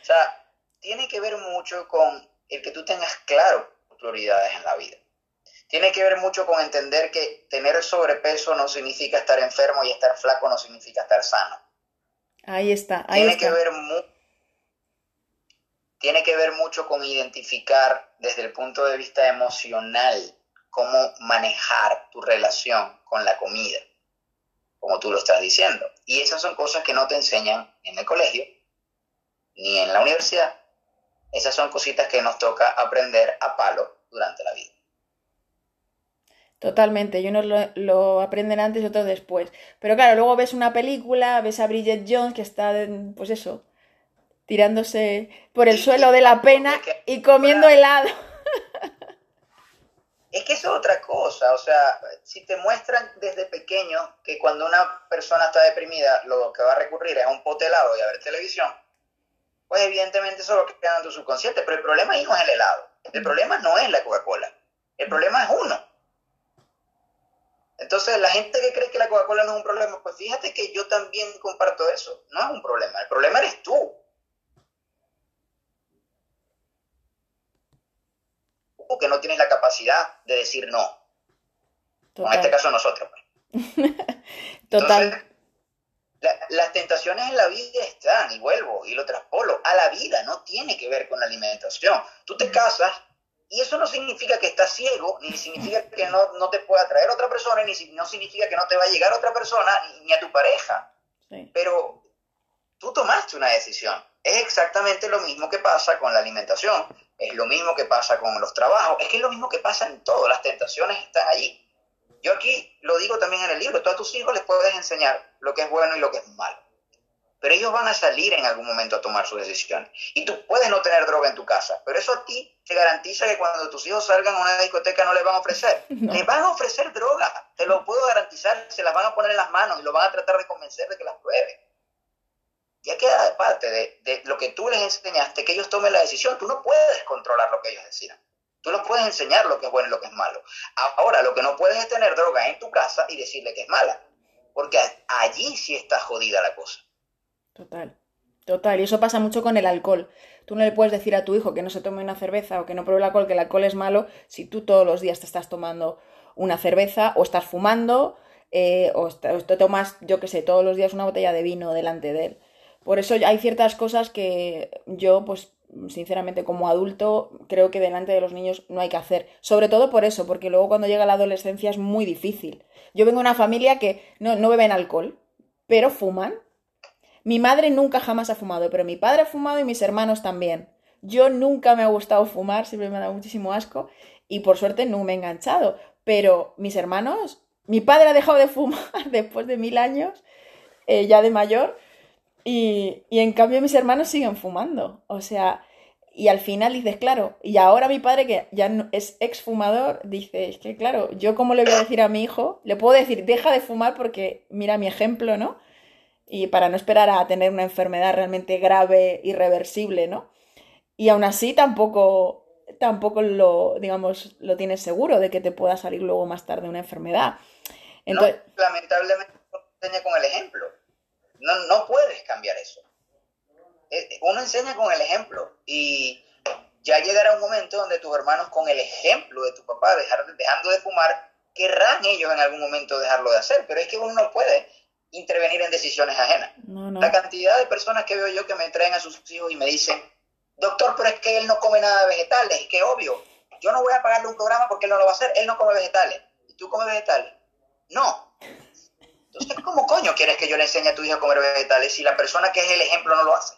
O sea, tiene que ver mucho con el que tú tengas claro tus prioridades en la vida. Tiene que ver mucho con entender que tener sobrepeso no significa estar enfermo y estar flaco no significa estar sano. Ahí está. Ahí Tiene que ver mucho tiene que ver mucho con identificar desde el punto de vista emocional cómo manejar tu relación con la comida, como tú lo estás diciendo. Y esas son cosas que no te enseñan en el colegio ni en la universidad. Esas son cositas que nos toca aprender a palo durante la vida. Totalmente, y unos lo, aprenden antes y otros después. Pero claro, luego ves una película, ves a Bridget Jones que está, pues eso, tirándose por el suelo de la pena y comiendo helado. Es que eso es otra cosa, o sea, si te muestran desde pequeño que cuando una persona está deprimida lo que va a recurrir es a un pote helado y a ver televisión, pues evidentemente eso lo queda en tu subconsciente, pero el problema ahí no es el helado, el problema no es la Coca-Cola, el problema es uno. Entonces, la gente que cree que la Coca-Cola no es un problema, pues fíjate que yo también comparto eso, no es un problema, el problema eres tú. O que no tienes la capacidad de decir no. En este caso nosotros. Pues. Total. las tentaciones en la vida están, y vuelvo, y lo traspolo, a la vida, no tiene que ver con la alimentación. Tú te casas y eso no significa que estás ciego, ni significa que no, no te pueda traer otra persona, ni no significa que no te va a llegar otra persona, ni, a tu pareja. Pero tú tomaste una decisión. Es exactamente lo mismo que pasa con la alimentación es lo mismo que pasa con los trabajos, es que es lo mismo que pasa en todo, las tentaciones están allí. Yo aquí lo digo también en el libro, tú a tus hijos les puedes enseñar lo que es bueno y lo que es malo. pero ellos van a salir en algún momento a tomar sus decisiones. Y tú puedes no tener droga en tu casa, pero eso a ti te garantiza que cuando tus hijos salgan a una discoteca no les van a ofrecer. Les van a ofrecer droga, te lo puedo garantizar, se las van a poner en las manos y lo van a tratar de convencer de que las pruebe. Ya queda de parte de, de lo que tú les enseñaste, que ellos tomen la decisión. Tú no puedes controlar lo que ellos decidan. Tú les puedes enseñar lo que es bueno y lo que es malo. Ahora, lo que no puedes es tener droga en tu casa y decirle que es mala, porque allí sí está jodida la cosa. Total. Total, y eso pasa mucho con el alcohol. Tú no le puedes decir a tu hijo que no se tome una cerveza o que no pruebe el alcohol, que el alcohol es malo, si tú todos los días te estás tomando una cerveza o estás fumando eh, o, te tomas, yo qué sé, todos los días una botella de vino delante de él. Por eso hay ciertas cosas que yo, pues, sinceramente, como adulto, creo que delante de los niños no hay que hacer. Sobre todo por eso, porque luego cuando llega la adolescencia es muy difícil. Yo vengo de una familia que no, no beben alcohol, pero fuman mi madre nunca jamás ha fumado, pero mi padre ha fumado y mis hermanos también. Yo nunca me ha gustado fumar, siempre me ha dado muchísimo asco y por suerte no me he enganchado. Pero mis hermanos, mi padre ha dejado de fumar después de mil años, eh, ya de mayor, y, y en cambio mis hermanos siguen fumando. O sea, y al final dices, claro, y ahora mi padre que ya no, es exfumador, dice, es que claro, yo como le voy a decir a mi hijo, le puedo decir, deja de fumar porque mira mi ejemplo, ¿no? y para no esperar a tener una enfermedad realmente grave, irreversible, ¿no? Y aún así tampoco, tampoco lo, digamos, lo tienes seguro de que te pueda salir luego más tarde una enfermedad. Entonces, lamentablemente uno enseña con el ejemplo. No, no puedes cambiar eso. Eh, uno enseña con el ejemplo y ya llegará un momento donde tus hermanos con el ejemplo de tu papá dejar, dejando de fumar, querrán ellos en algún momento dejarlo de hacer, pero es que uno no puede intervenir en decisiones ajenas. La cantidad de personas que veo yo que me traen a sus hijos y me dicen, doctor, pero es que él no come nada de vegetales, es que obvio, yo no voy a pagarle un programa porque él no lo va a hacer, él no come vegetales. ¿Y tú comes vegetales? No. ¿Cómo coño quieres que yo le enseñe a tu hijo a comer vegetales si la persona que es el ejemplo no lo hace?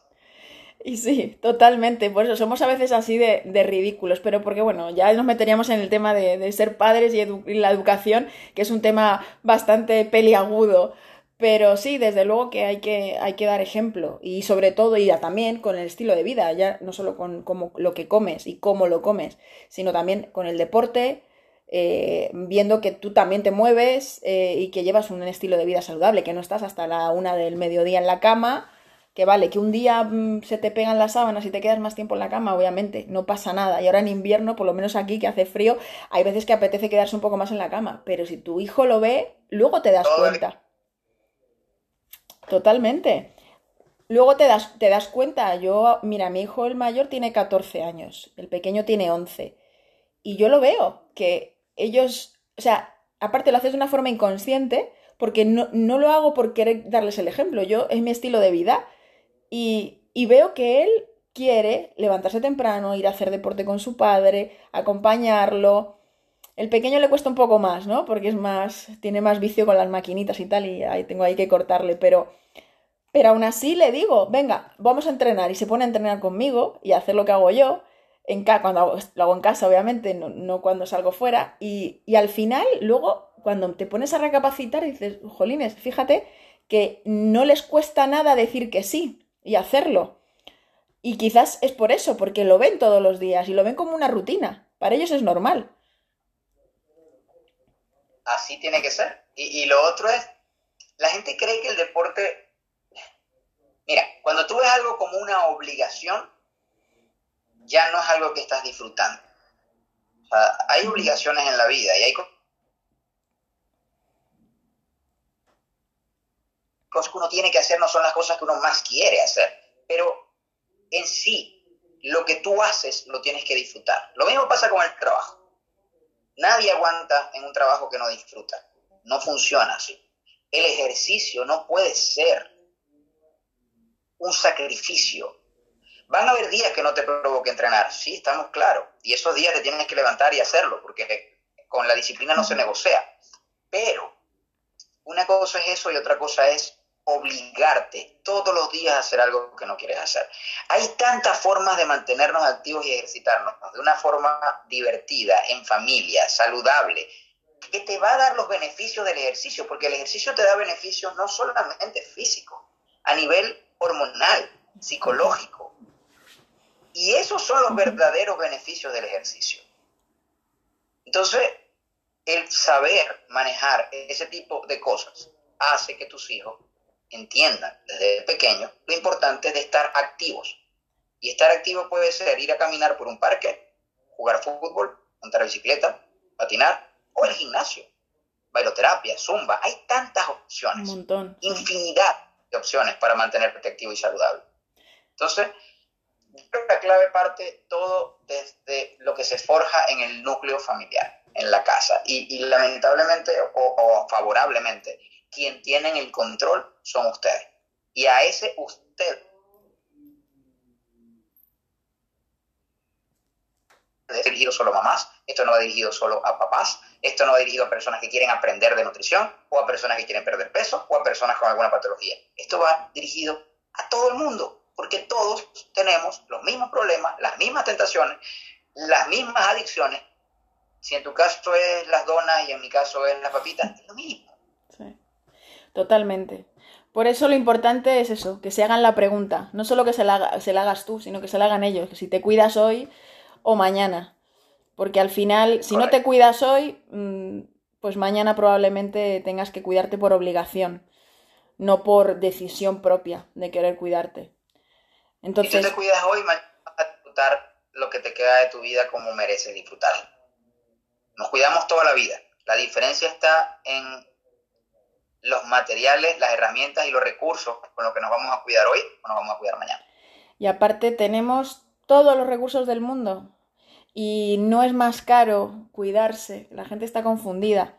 Y sí, totalmente. Por eso somos a veces así de, ridículos, pero porque, bueno, ya nos meteríamos en el tema de, ser padres y, y, la educación, que es un tema bastante peliagudo. Pero sí, desde luego que hay que, hay que dar ejemplo y sobre todo y ya también con el estilo de vida, ya no solo con cómo, lo que comes y cómo lo comes, sino también con el deporte, eh, viendo que tú también te mueves eh, y que llevas un estilo de vida saludable, que no estás hasta la una del mediodía en la cama, que vale, que un día mm, se te pegan las sábanas y te quedas más tiempo en la cama, obviamente, no pasa nada. Y ahora en invierno, por lo menos aquí que hace frío, hay veces que apetece quedarse un poco más en la cama, pero si tu hijo lo ve, luego te das cuenta. Totalmente. Luego te das, te das cuenta, yo, mira, mi hijo el mayor tiene 14 años, el pequeño tiene 11. Y yo lo veo, que ellos, o sea, aparte lo haces de una forma inconsciente, porque no, no lo hago por querer darles el ejemplo, yo es mi estilo de vida. Y, y veo que él quiere levantarse temprano, ir a hacer deporte con su padre, acompañarlo, el pequeño le cuesta un poco más, ¿no? Porque es más, tiene más vicio con las maquinitas y tal, y ahí tengo ahí que cortarle, pero, pero aún así le digo, venga, vamos a entrenar, y se pone a entrenar conmigo y a hacer lo que hago yo, en cuando lo hago en casa, obviamente, no, cuando salgo fuera, y, y, al final, luego, cuando te pones a recapacitar, dices, jolines, fíjate que no les cuesta nada decir que sí y hacerlo. Y quizás es por eso, porque lo ven todos los días y lo ven como una rutina. Para ellos es normal así tiene que ser. Y, lo otro es, la gente cree que el deporte, mira, cuando tú ves algo como una obligación, ya no es algo que estás disfrutando. Hay obligaciones en la vida y hay cosas que uno tiene que hacer, no son las cosas que uno más quiere hacer, pero en sí, lo que tú haces lo tienes que disfrutar. Lo mismo pasa con el trabajo. Nadie aguanta en un trabajo que no disfruta. No funciona así. El ejercicio no puede ser un sacrificio. Van a haber días que no te provoque entrenar, sí, estamos claros. Y esos días te tienes que levantar y hacerlo, porque con la disciplina no se negocia. Pero una cosa es eso y otra cosa es obligarte todos los días a hacer algo que no quieres hacer. Hay tantas formas de mantenernos activos y ejercitarnos de una forma divertida, en familia, saludable, que te va a dar los beneficios del ejercicio, porque el ejercicio te da beneficios no solamente físicos, a nivel hormonal, psicológico. Y esos son los verdaderos beneficios del ejercicio. Entonces, el saber manejar ese tipo de cosas hace que tus hijos entiendan desde pequeños lo importante de estar activos. Y estar activo puede ser ir a caminar por un parque, jugar fútbol, montar bicicleta, patinar o el gimnasio, bailoterapia, zumba. Hay tantas opciones, Un montón. infinidad de opciones para mantenerte activo y saludable. Entonces, creo que la clave parte todo desde lo que se forja en el núcleo familiar, en la casa. Y, lamentablemente o, o favorablemente, quien tienen el control son ustedes. Y a ese usted dirigido solo a mamás, esto no va dirigido solo a papás, esto no va dirigido a personas que quieren aprender de nutrición o a personas que quieren perder peso o a personas con alguna patología. Esto va dirigido a todo el mundo, porque todos tenemos los mismos problemas, las mismas tentaciones, las mismas adicciones. Si en tu caso es las donas y en mi caso es las papitas, es lo mismo. Sí, totalmente. Por eso lo importante es eso, que se hagan la pregunta. No solo que se la, se la hagas tú, sino que se la hagan ellos. Que si te cuidas hoy o mañana. Porque al final, si no te cuidas hoy, mm, pues mañana probablemente tengas que cuidarte por obligación, no por decisión propia de querer cuidarte. Si tú Entonces, te cuidas hoy, mañana vas a disfrutar lo que te queda de tu vida como mereces disfrutarlo. Nos cuidamos toda la vida. La diferencia está en los materiales, las herramientas y los recursos con los que nos vamos a cuidar hoy o nos vamos a cuidar mañana. y aparte tenemos todos los recursos del mundo. Y no es más caro cuidarse. La gente está confundida.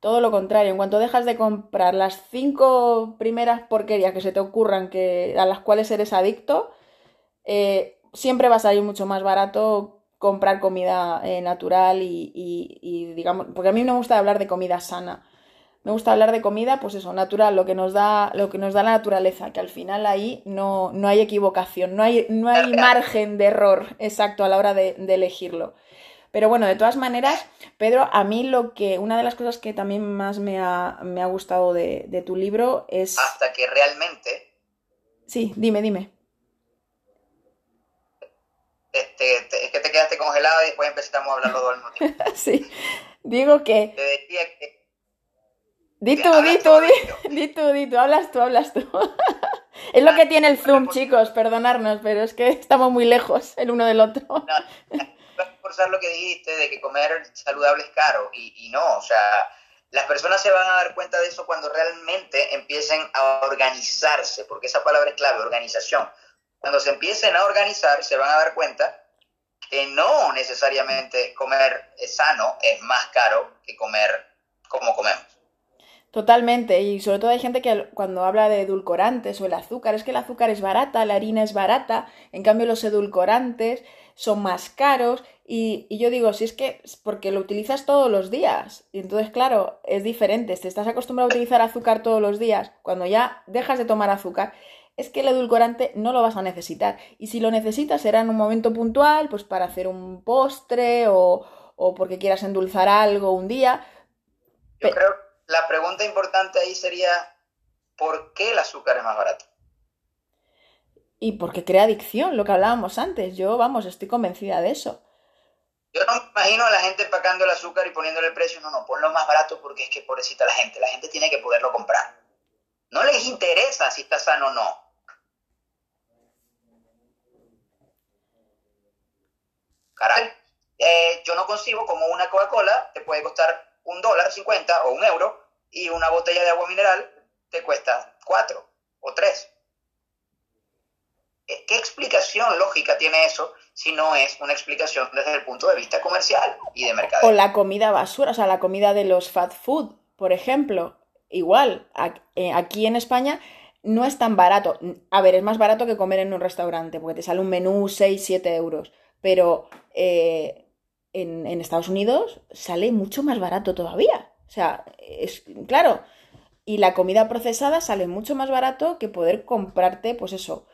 Todo lo contrario, en cuanto dejas de comprar las cinco primeras porquerías que se te ocurran que, a las cuales eres adicto, eh, siempre va a salir mucho más barato comprar comida eh, natural y, y- y, digamos, porque a mí no me gusta hablar de comida sana. Me gusta hablar de comida, pues eso, natural, lo que nos da, lo que nos da la naturaleza, que al final ahí no, no hay equivocación, no hay, no hay margen de error exacto a la hora de, de elegirlo. Pero bueno, de todas maneras, Pedro, a mí lo que, una de las cosas que también más me ha, me ha gustado de, de tu libro es... Hasta que realmente Sí, dime, dime. este, te- es que te quedaste congelado y después empezamos a hablar los dos al mismo tiempo. Sí, digo que... Te decía que Di tú, di tú, di, di tú, di tú, hablas tú, hablas tú. Es lo que tiene el Zoom, chicos, perdonarnos, pero es que estamos muy lejos el uno del otro. no, reforzar lo que dijiste de que comer saludable es caro y, y no, o sea, las personas se van a dar cuenta de eso cuando realmente empiecen a organizarse, porque esa palabra es clave, organización. Cuando se empiecen a organizar, se van a dar cuenta que no necesariamente comer sano es más caro que comer como. Totalmente, y sobre todo hay gente que cuando habla de edulcorantes o el azúcar, es que el azúcar es barata, la harina es barata, en cambio los edulcorantes son más caros y, y yo digo, si es que es porque lo utilizas todos los días, y entonces claro, es diferente, si estás acostumbrado a utilizar azúcar todos los días, cuando ya dejas de tomar azúcar, es que el edulcorante no lo vas a necesitar, y si lo necesitas será en un momento puntual, pues para hacer un postre o, o porque quieras endulzar algo un día, Yo creo la pregunta importante ahí sería, ¿por qué el azúcar es más barato? Y porque crea adicción, lo que hablábamos antes. Yo, vamos, estoy convencida de eso. Yo no me imagino a la gente empacando el azúcar y poniéndole el precio. No, no, ponlo más barato porque es que pobrecita la gente. La gente tiene que poderlo comprar. No les interesa si está sano o no. Caray, eh, yo no concibo como una Coca-Cola te puede costar un dólar cincuenta o un euro y una botella de agua mineral te cuesta cuatro o tres. ¿Qué explicación lógica tiene eso si no es una explicación desde el punto de vista comercial y de mercado? O la comida basura, o sea, la comida de los fast food, por ejemplo. Igual, eh, aquí en España no es tan barato. A ver, es más barato que comer en un restaurante, porque te sale un menú 6, 7 euros. Pero eh, en, en Estados Unidos sale mucho más barato todavía. O sea, es claro. Y la comida procesada sale mucho más barato que poder comprarte, pues eso,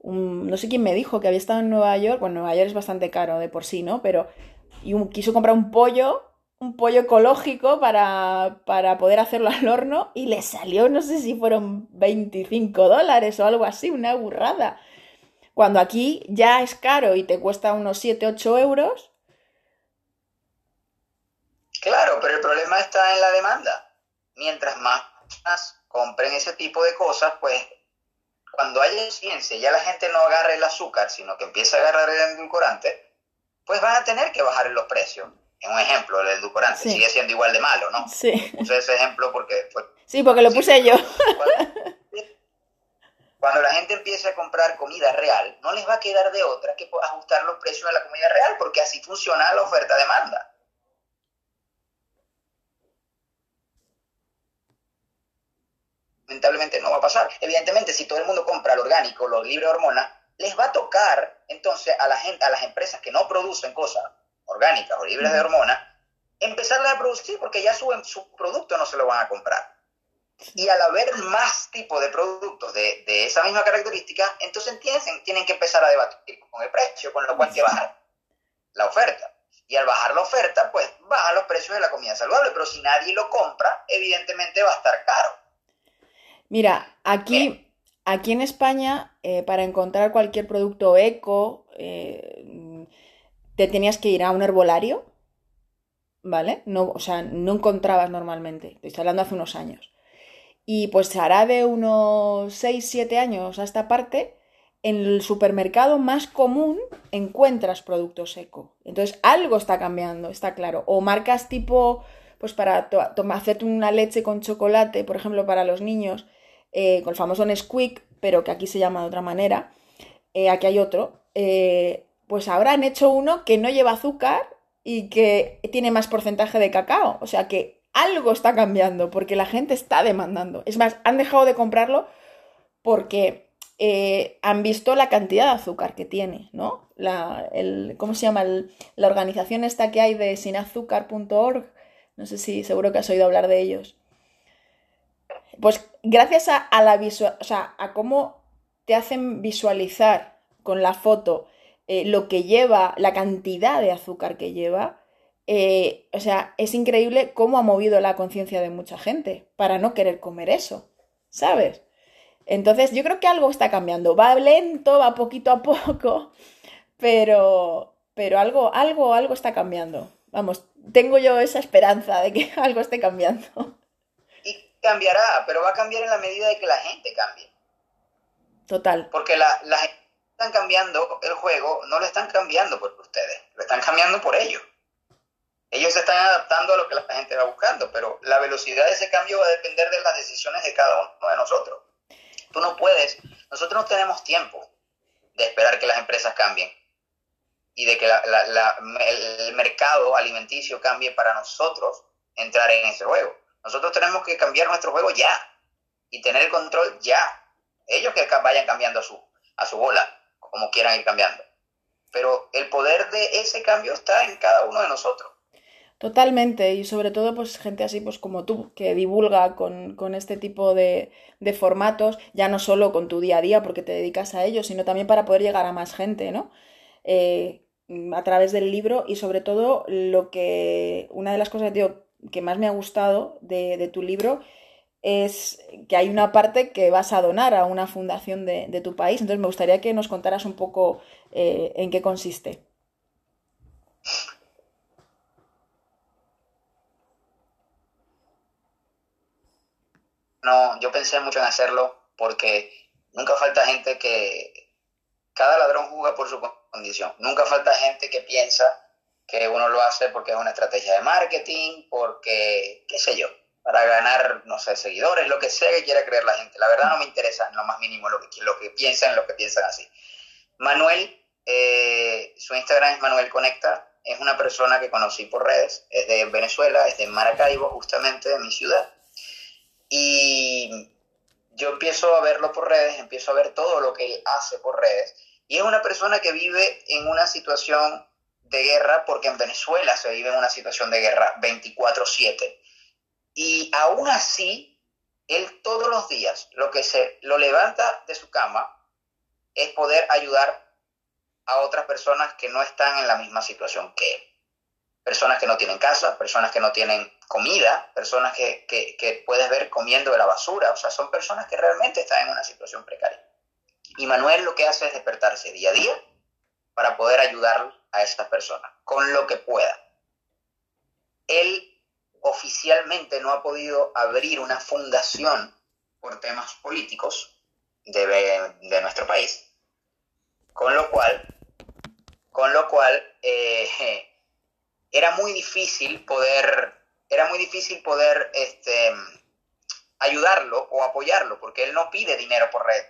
un- no sé quién me dijo que había estado en Nueva York, bueno, Nueva York es bastante caro de por sí, ¿no? Pero y quiso comprar un pollo un pollo ecológico para, para poder hacerlo al horno y le salió, no sé si fueron 25 dólares o algo así, una burrada. Cuando aquí ya es caro y te cuesta unos 7, 8 euros. Claro, pero el problema está en la demanda. Mientras más compren ese tipo de cosas, pues cuando haya ciencia ya la gente no agarre el azúcar, sino que empiece a agarrar el endulcorante, pues van a tener que bajar los precios. En un ejemplo, el edulcorante sigue siendo igual de malo, ¿no? Sí. Puse ese ejemplo porque... sí, porque lo puse yo. Cuando, la gente empiece a comprar comida real, no les va a quedar de otra que ajustar los precios de la comida real, porque así funciona la oferta-demanda. Lamentablemente no va a pasar. Evidentemente, si todo el mundo compra lo orgánico, los libres de hormonas, les va a tocar entonces a la gente, a las empresas que no producen cosas orgánicas o libres de hormonas, empezarlas a producir porque ya su, su producto no se lo van a comprar. Y al haber más tipos de productos de, de, esa misma característica, entonces tienen, tienen que empezar a debatir con el precio, con lo cual que bajar la oferta. Y al bajar la oferta, pues bajan los precios de la comida saludable, pero si nadie lo compra, evidentemente va a estar caro. Mira, aquí, aquí en España, eh, para encontrar cualquier producto eco, eh, te tenías que ir a un herbolario, ¿vale? No, o sea, no encontrabas normalmente. Estoy hablando hace unos años. Y pues hará de unos 6, 7 años a esta parte, en el supermercado más común encuentras productos eco. Entonces algo está cambiando, está claro. O marcas tipo, pues para hacerte una leche con chocolate, por ejemplo, para los niños, eh, con el famoso Nesquik, pero que aquí se llama de otra manera. Eh, aquí hay otro. Eh, pues ahora han hecho uno que no lleva azúcar y que tiene más porcentaje de cacao. O sea que algo está cambiando porque la gente está demandando. Es más, han dejado de comprarlo porque han visto la cantidad de azúcar que tiene, ¿no? La, el, ¿Cómo se llama? la organización esta que hay de sinazúcar.org. No sé si seguro que has oído hablar de ellos. Pues gracias a, la visual, o sea, a cómo te hacen visualizar con la foto eh, lo que lleva, la cantidad de azúcar que lleva, eh, o sea, es increíble cómo ha movido la conciencia de mucha gente para no querer comer eso, ¿sabes? Entonces yo creo que algo está cambiando, va lento, va poquito a poco, pero, pero algo, algo, algo está cambiando. Vamos, tengo yo esa esperanza de que algo esté cambiando. Cambiará, pero va a cambiar en la medida de que la gente cambie. Total. Porque la, la gente están cambiando el juego, no lo están cambiando por ustedes, lo están cambiando por ellos. Ellos se están adaptando a lo que la gente va buscando, pero la velocidad de ese cambio va a depender de las decisiones de cada uno de nosotros. Tú no puedes, nosotros no tenemos tiempo de esperar que las empresas cambien y de que el mercado alimenticio cambie para nosotros entrar en ese juego. Nosotros tenemos que cambiar nuestro juego ya y tener el control ya. Ellos que vayan cambiando a su, a su bola como quieran ir cambiando. Pero el poder de ese cambio está en cada uno de nosotros. Totalmente, y sobre todo pues gente así pues como tú, que divulga con, con este tipo de, de, formatos, ya no solo con tu día a día porque te dedicas a ello, sino también para poder llegar a más gente, ¿no? Eh, a través del libro y sobre todo lo que, una de las cosas que más me ha gustado de, de tu libro es que hay una parte que vas a donar a una fundación de, tu país. Entonces me gustaría que nos contaras un poco eh, en qué consiste. No, yo pensé mucho en hacerlo porque nunca falta gente que cada ladrón juega por su condición. Nunca falta gente que piensa que uno lo hace porque es una estrategia de marketing, porque, qué sé yo, para ganar, no sé, seguidores, lo que sea que quiera creer la gente. La verdad no me interesa lo más mínimo lo que, lo piensan, lo que piensan así. Manuel, eh, su Instagram es Manuel Conecta, es una persona que conocí por redes, es de Venezuela, es de Maracaibo, justamente de mi ciudad. Y yo empiezo a verlo por redes, empiezo a ver todo lo que él hace por redes. Y es una persona que vive en una situación de guerra, porque en Venezuela se vive una situación de guerra 24/7 y aún así, él todos los días lo que se lo levanta de su cama es poder ayudar a otras personas que no están en la misma situación que él. personas que no tienen casa, personas que no tienen comida, personas que, que, puedes ver comiendo de la basura, o sea, son personas que realmente están en una situación precaria. Y Manuel lo que hace es despertarse día a día para poder ayudar a estas personas con lo que pueda. Él oficialmente no ha podido abrir una fundación por temas políticos de, de nuestro país, con lo cual, con lo cual eh, era muy difícil poder, era muy difícil poder este, ayudarlo o apoyarlo, porque él no pide dinero por red.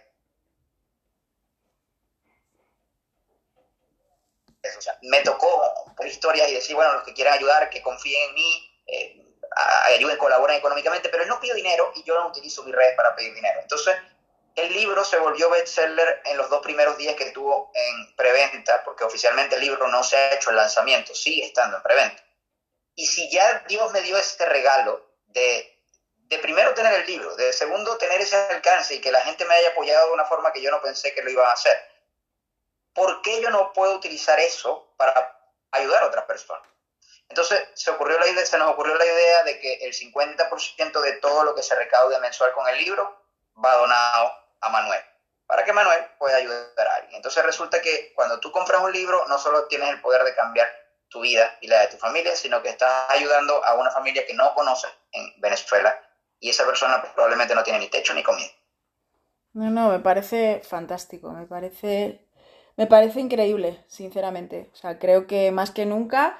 O sea, me tocó por historias y decir, bueno, los que quieran ayudar, que confíen en mí, eh, ayuden, colaboren económicamente, pero él no pido dinero y yo no utilizo mi red para pedir dinero. Entonces, el libro se volvió bestseller en los dos primeros días que estuvo en preventa, porque oficialmente el libro no se ha hecho el lanzamiento, sigue estando en preventa. Y si ya Dios me dio este regalo de, de primero tener el libro, de segundo tener ese alcance y que la gente me haya apoyado de una forma que yo no pensé que lo iba a hacer, ¿por qué yo no puedo utilizar eso para ayudar a otras personas? Entonces se, nos ocurrió la idea de que el 50% de todo lo que se recaude mensual con el libro va donado a Manuel, para que Manuel pueda ayudar a alguien. Entonces resulta que cuando tú compras un libro, no solo tienes el poder de cambiar tu vida y la de tu familia, sino que estás ayudando a una familia que no conoces en Venezuela y esa persona probablemente no tiene ni techo ni comida. No, no, me parece fantástico, me parece, me parece increíble, sinceramente. O sea, creo que más que nunca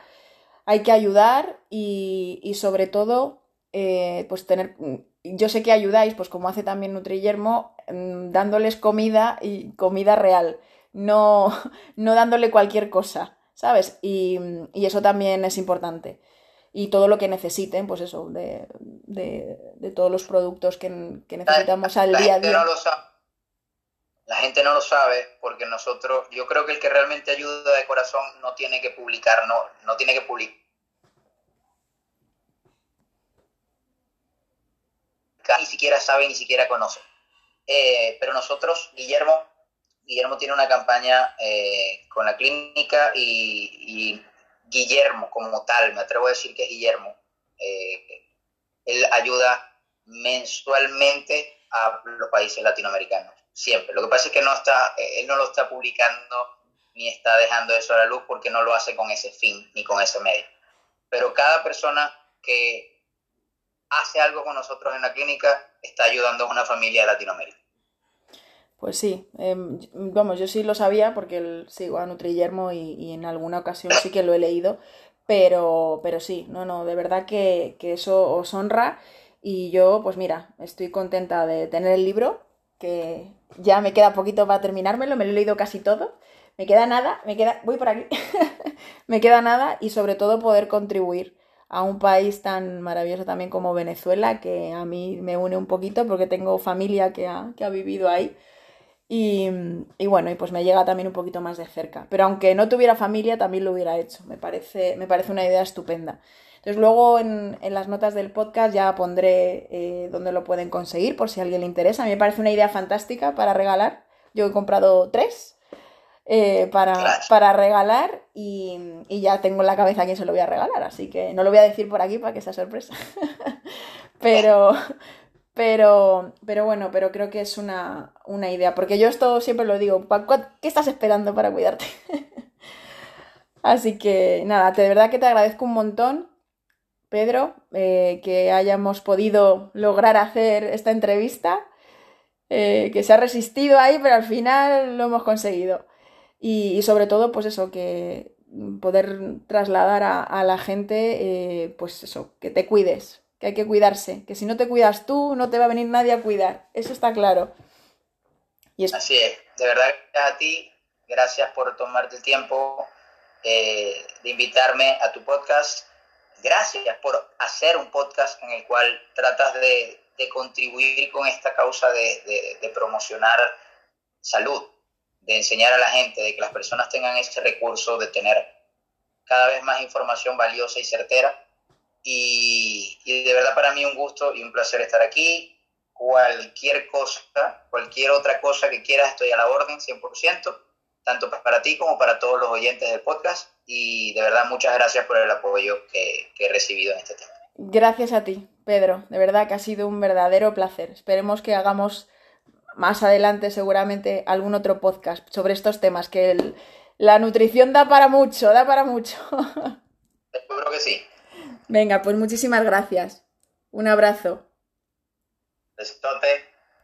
hay que ayudar y, y sobre todo, eh, pues tener yo sé que ayudáis, pues como hace también Nutrillermo, mm, dándoles comida y comida real, no, no dándole cualquier cosa, ¿sabes? Y, eso también es importante. Y todo lo que necesiten, pues eso, de, todos los productos que, necesitamos al día a día. La gente no lo sabe porque nosotros, yo creo que el que realmente ayuda de corazón no tiene que publicar, no, no tiene que publicar ni siquiera sabe, ni siquiera conoce. Eh, pero nosotros, Guillermo, Guillermo tiene una campaña eh, con la clínica y, Guillermo como tal, me atrevo a decir que es Guillermo, eh, él ayuda mensualmente a los países latinoamericanos, siempre. Lo que pasa es que no está, él no lo está publicando ni está dejando eso a la luz porque no lo hace con ese fin ni con ese medio. Pero cada persona que hace algo con nosotros en la clínica, está ayudando a una familia de Latinoamérica. Pues sí, em, vamos, yo sí lo sabía porque sigo a Nutrillermo y, y, en alguna ocasión sí que lo he leído, pero, pero sí, no, no, de verdad que, que eso os honra y yo, pues mira, estoy contenta de tener el libro, que ya me queda poquito para terminármelo, me lo he leído casi todo, me queda nada, me queda, voy por aquí, me queda nada y sobre todo poder contribuir a un país tan maravilloso también como Venezuela, que a mí me une un poquito porque tengo familia que ha, vivido ahí. Y, bueno, y pues me llega también un poquito más de cerca. Pero aunque no tuviera familia, también lo hubiera hecho. Me parece, me parece una idea estupenda. Entonces luego en, las notas del podcast ya pondré eh, dónde lo pueden conseguir por si a alguien le interesa. A mí me parece una idea fantástica para regalar. Yo he comprado tres eh, para, para, regalar y, ya tengo en la cabeza a quién se lo voy a regalar, así que no lo voy a decir por aquí para que sea sorpresa. pero, pero, pero bueno, pero creo que es una, una idea, porque yo esto siempre lo digo, ¿qué estás esperando para cuidarte? así que nada, de verdad que te agradezco un montón. Pedro, eh, que hayamos podido lograr hacer esta entrevista, eh, que se ha resistido ahí, pero al final lo hemos conseguido. Y, sobre todo, pues eso, que poder trasladar a, la gente, eh, pues eso, que te cuides, que hay que cuidarse, que si no te cuidas tú, no te va a venir nadie a cuidar, eso está claro. Así es, de verdad, a ti, gracias por tomarte el tiempo de invitarme a tu podcast, gracias por hacer un podcast en el cual tratas de, contribuir con esta causa de promocionar salud, de enseñar a la gente, de que las personas tengan ese recurso de tener cada vez más información valiosa y certera. Y, de verdad para mí un gusto y un placer estar aquí. Cualquier cosa, cualquier otra cosa que quieras, estoy a la orden 100%, tanto para ti como para todos los oyentes del podcast. Y de verdad muchas gracias por el apoyo que, que he recibido en este tema. Gracias a ti, Pedro. De verdad que ha sido un verdadero placer. Esperemos que hagamos más adelante seguramente algún otro podcast sobre estos temas, que el, la nutrición da para mucho, da para mucho. Seguro que sí. Venga, pues muchísimas gracias. Un abrazo. Besote.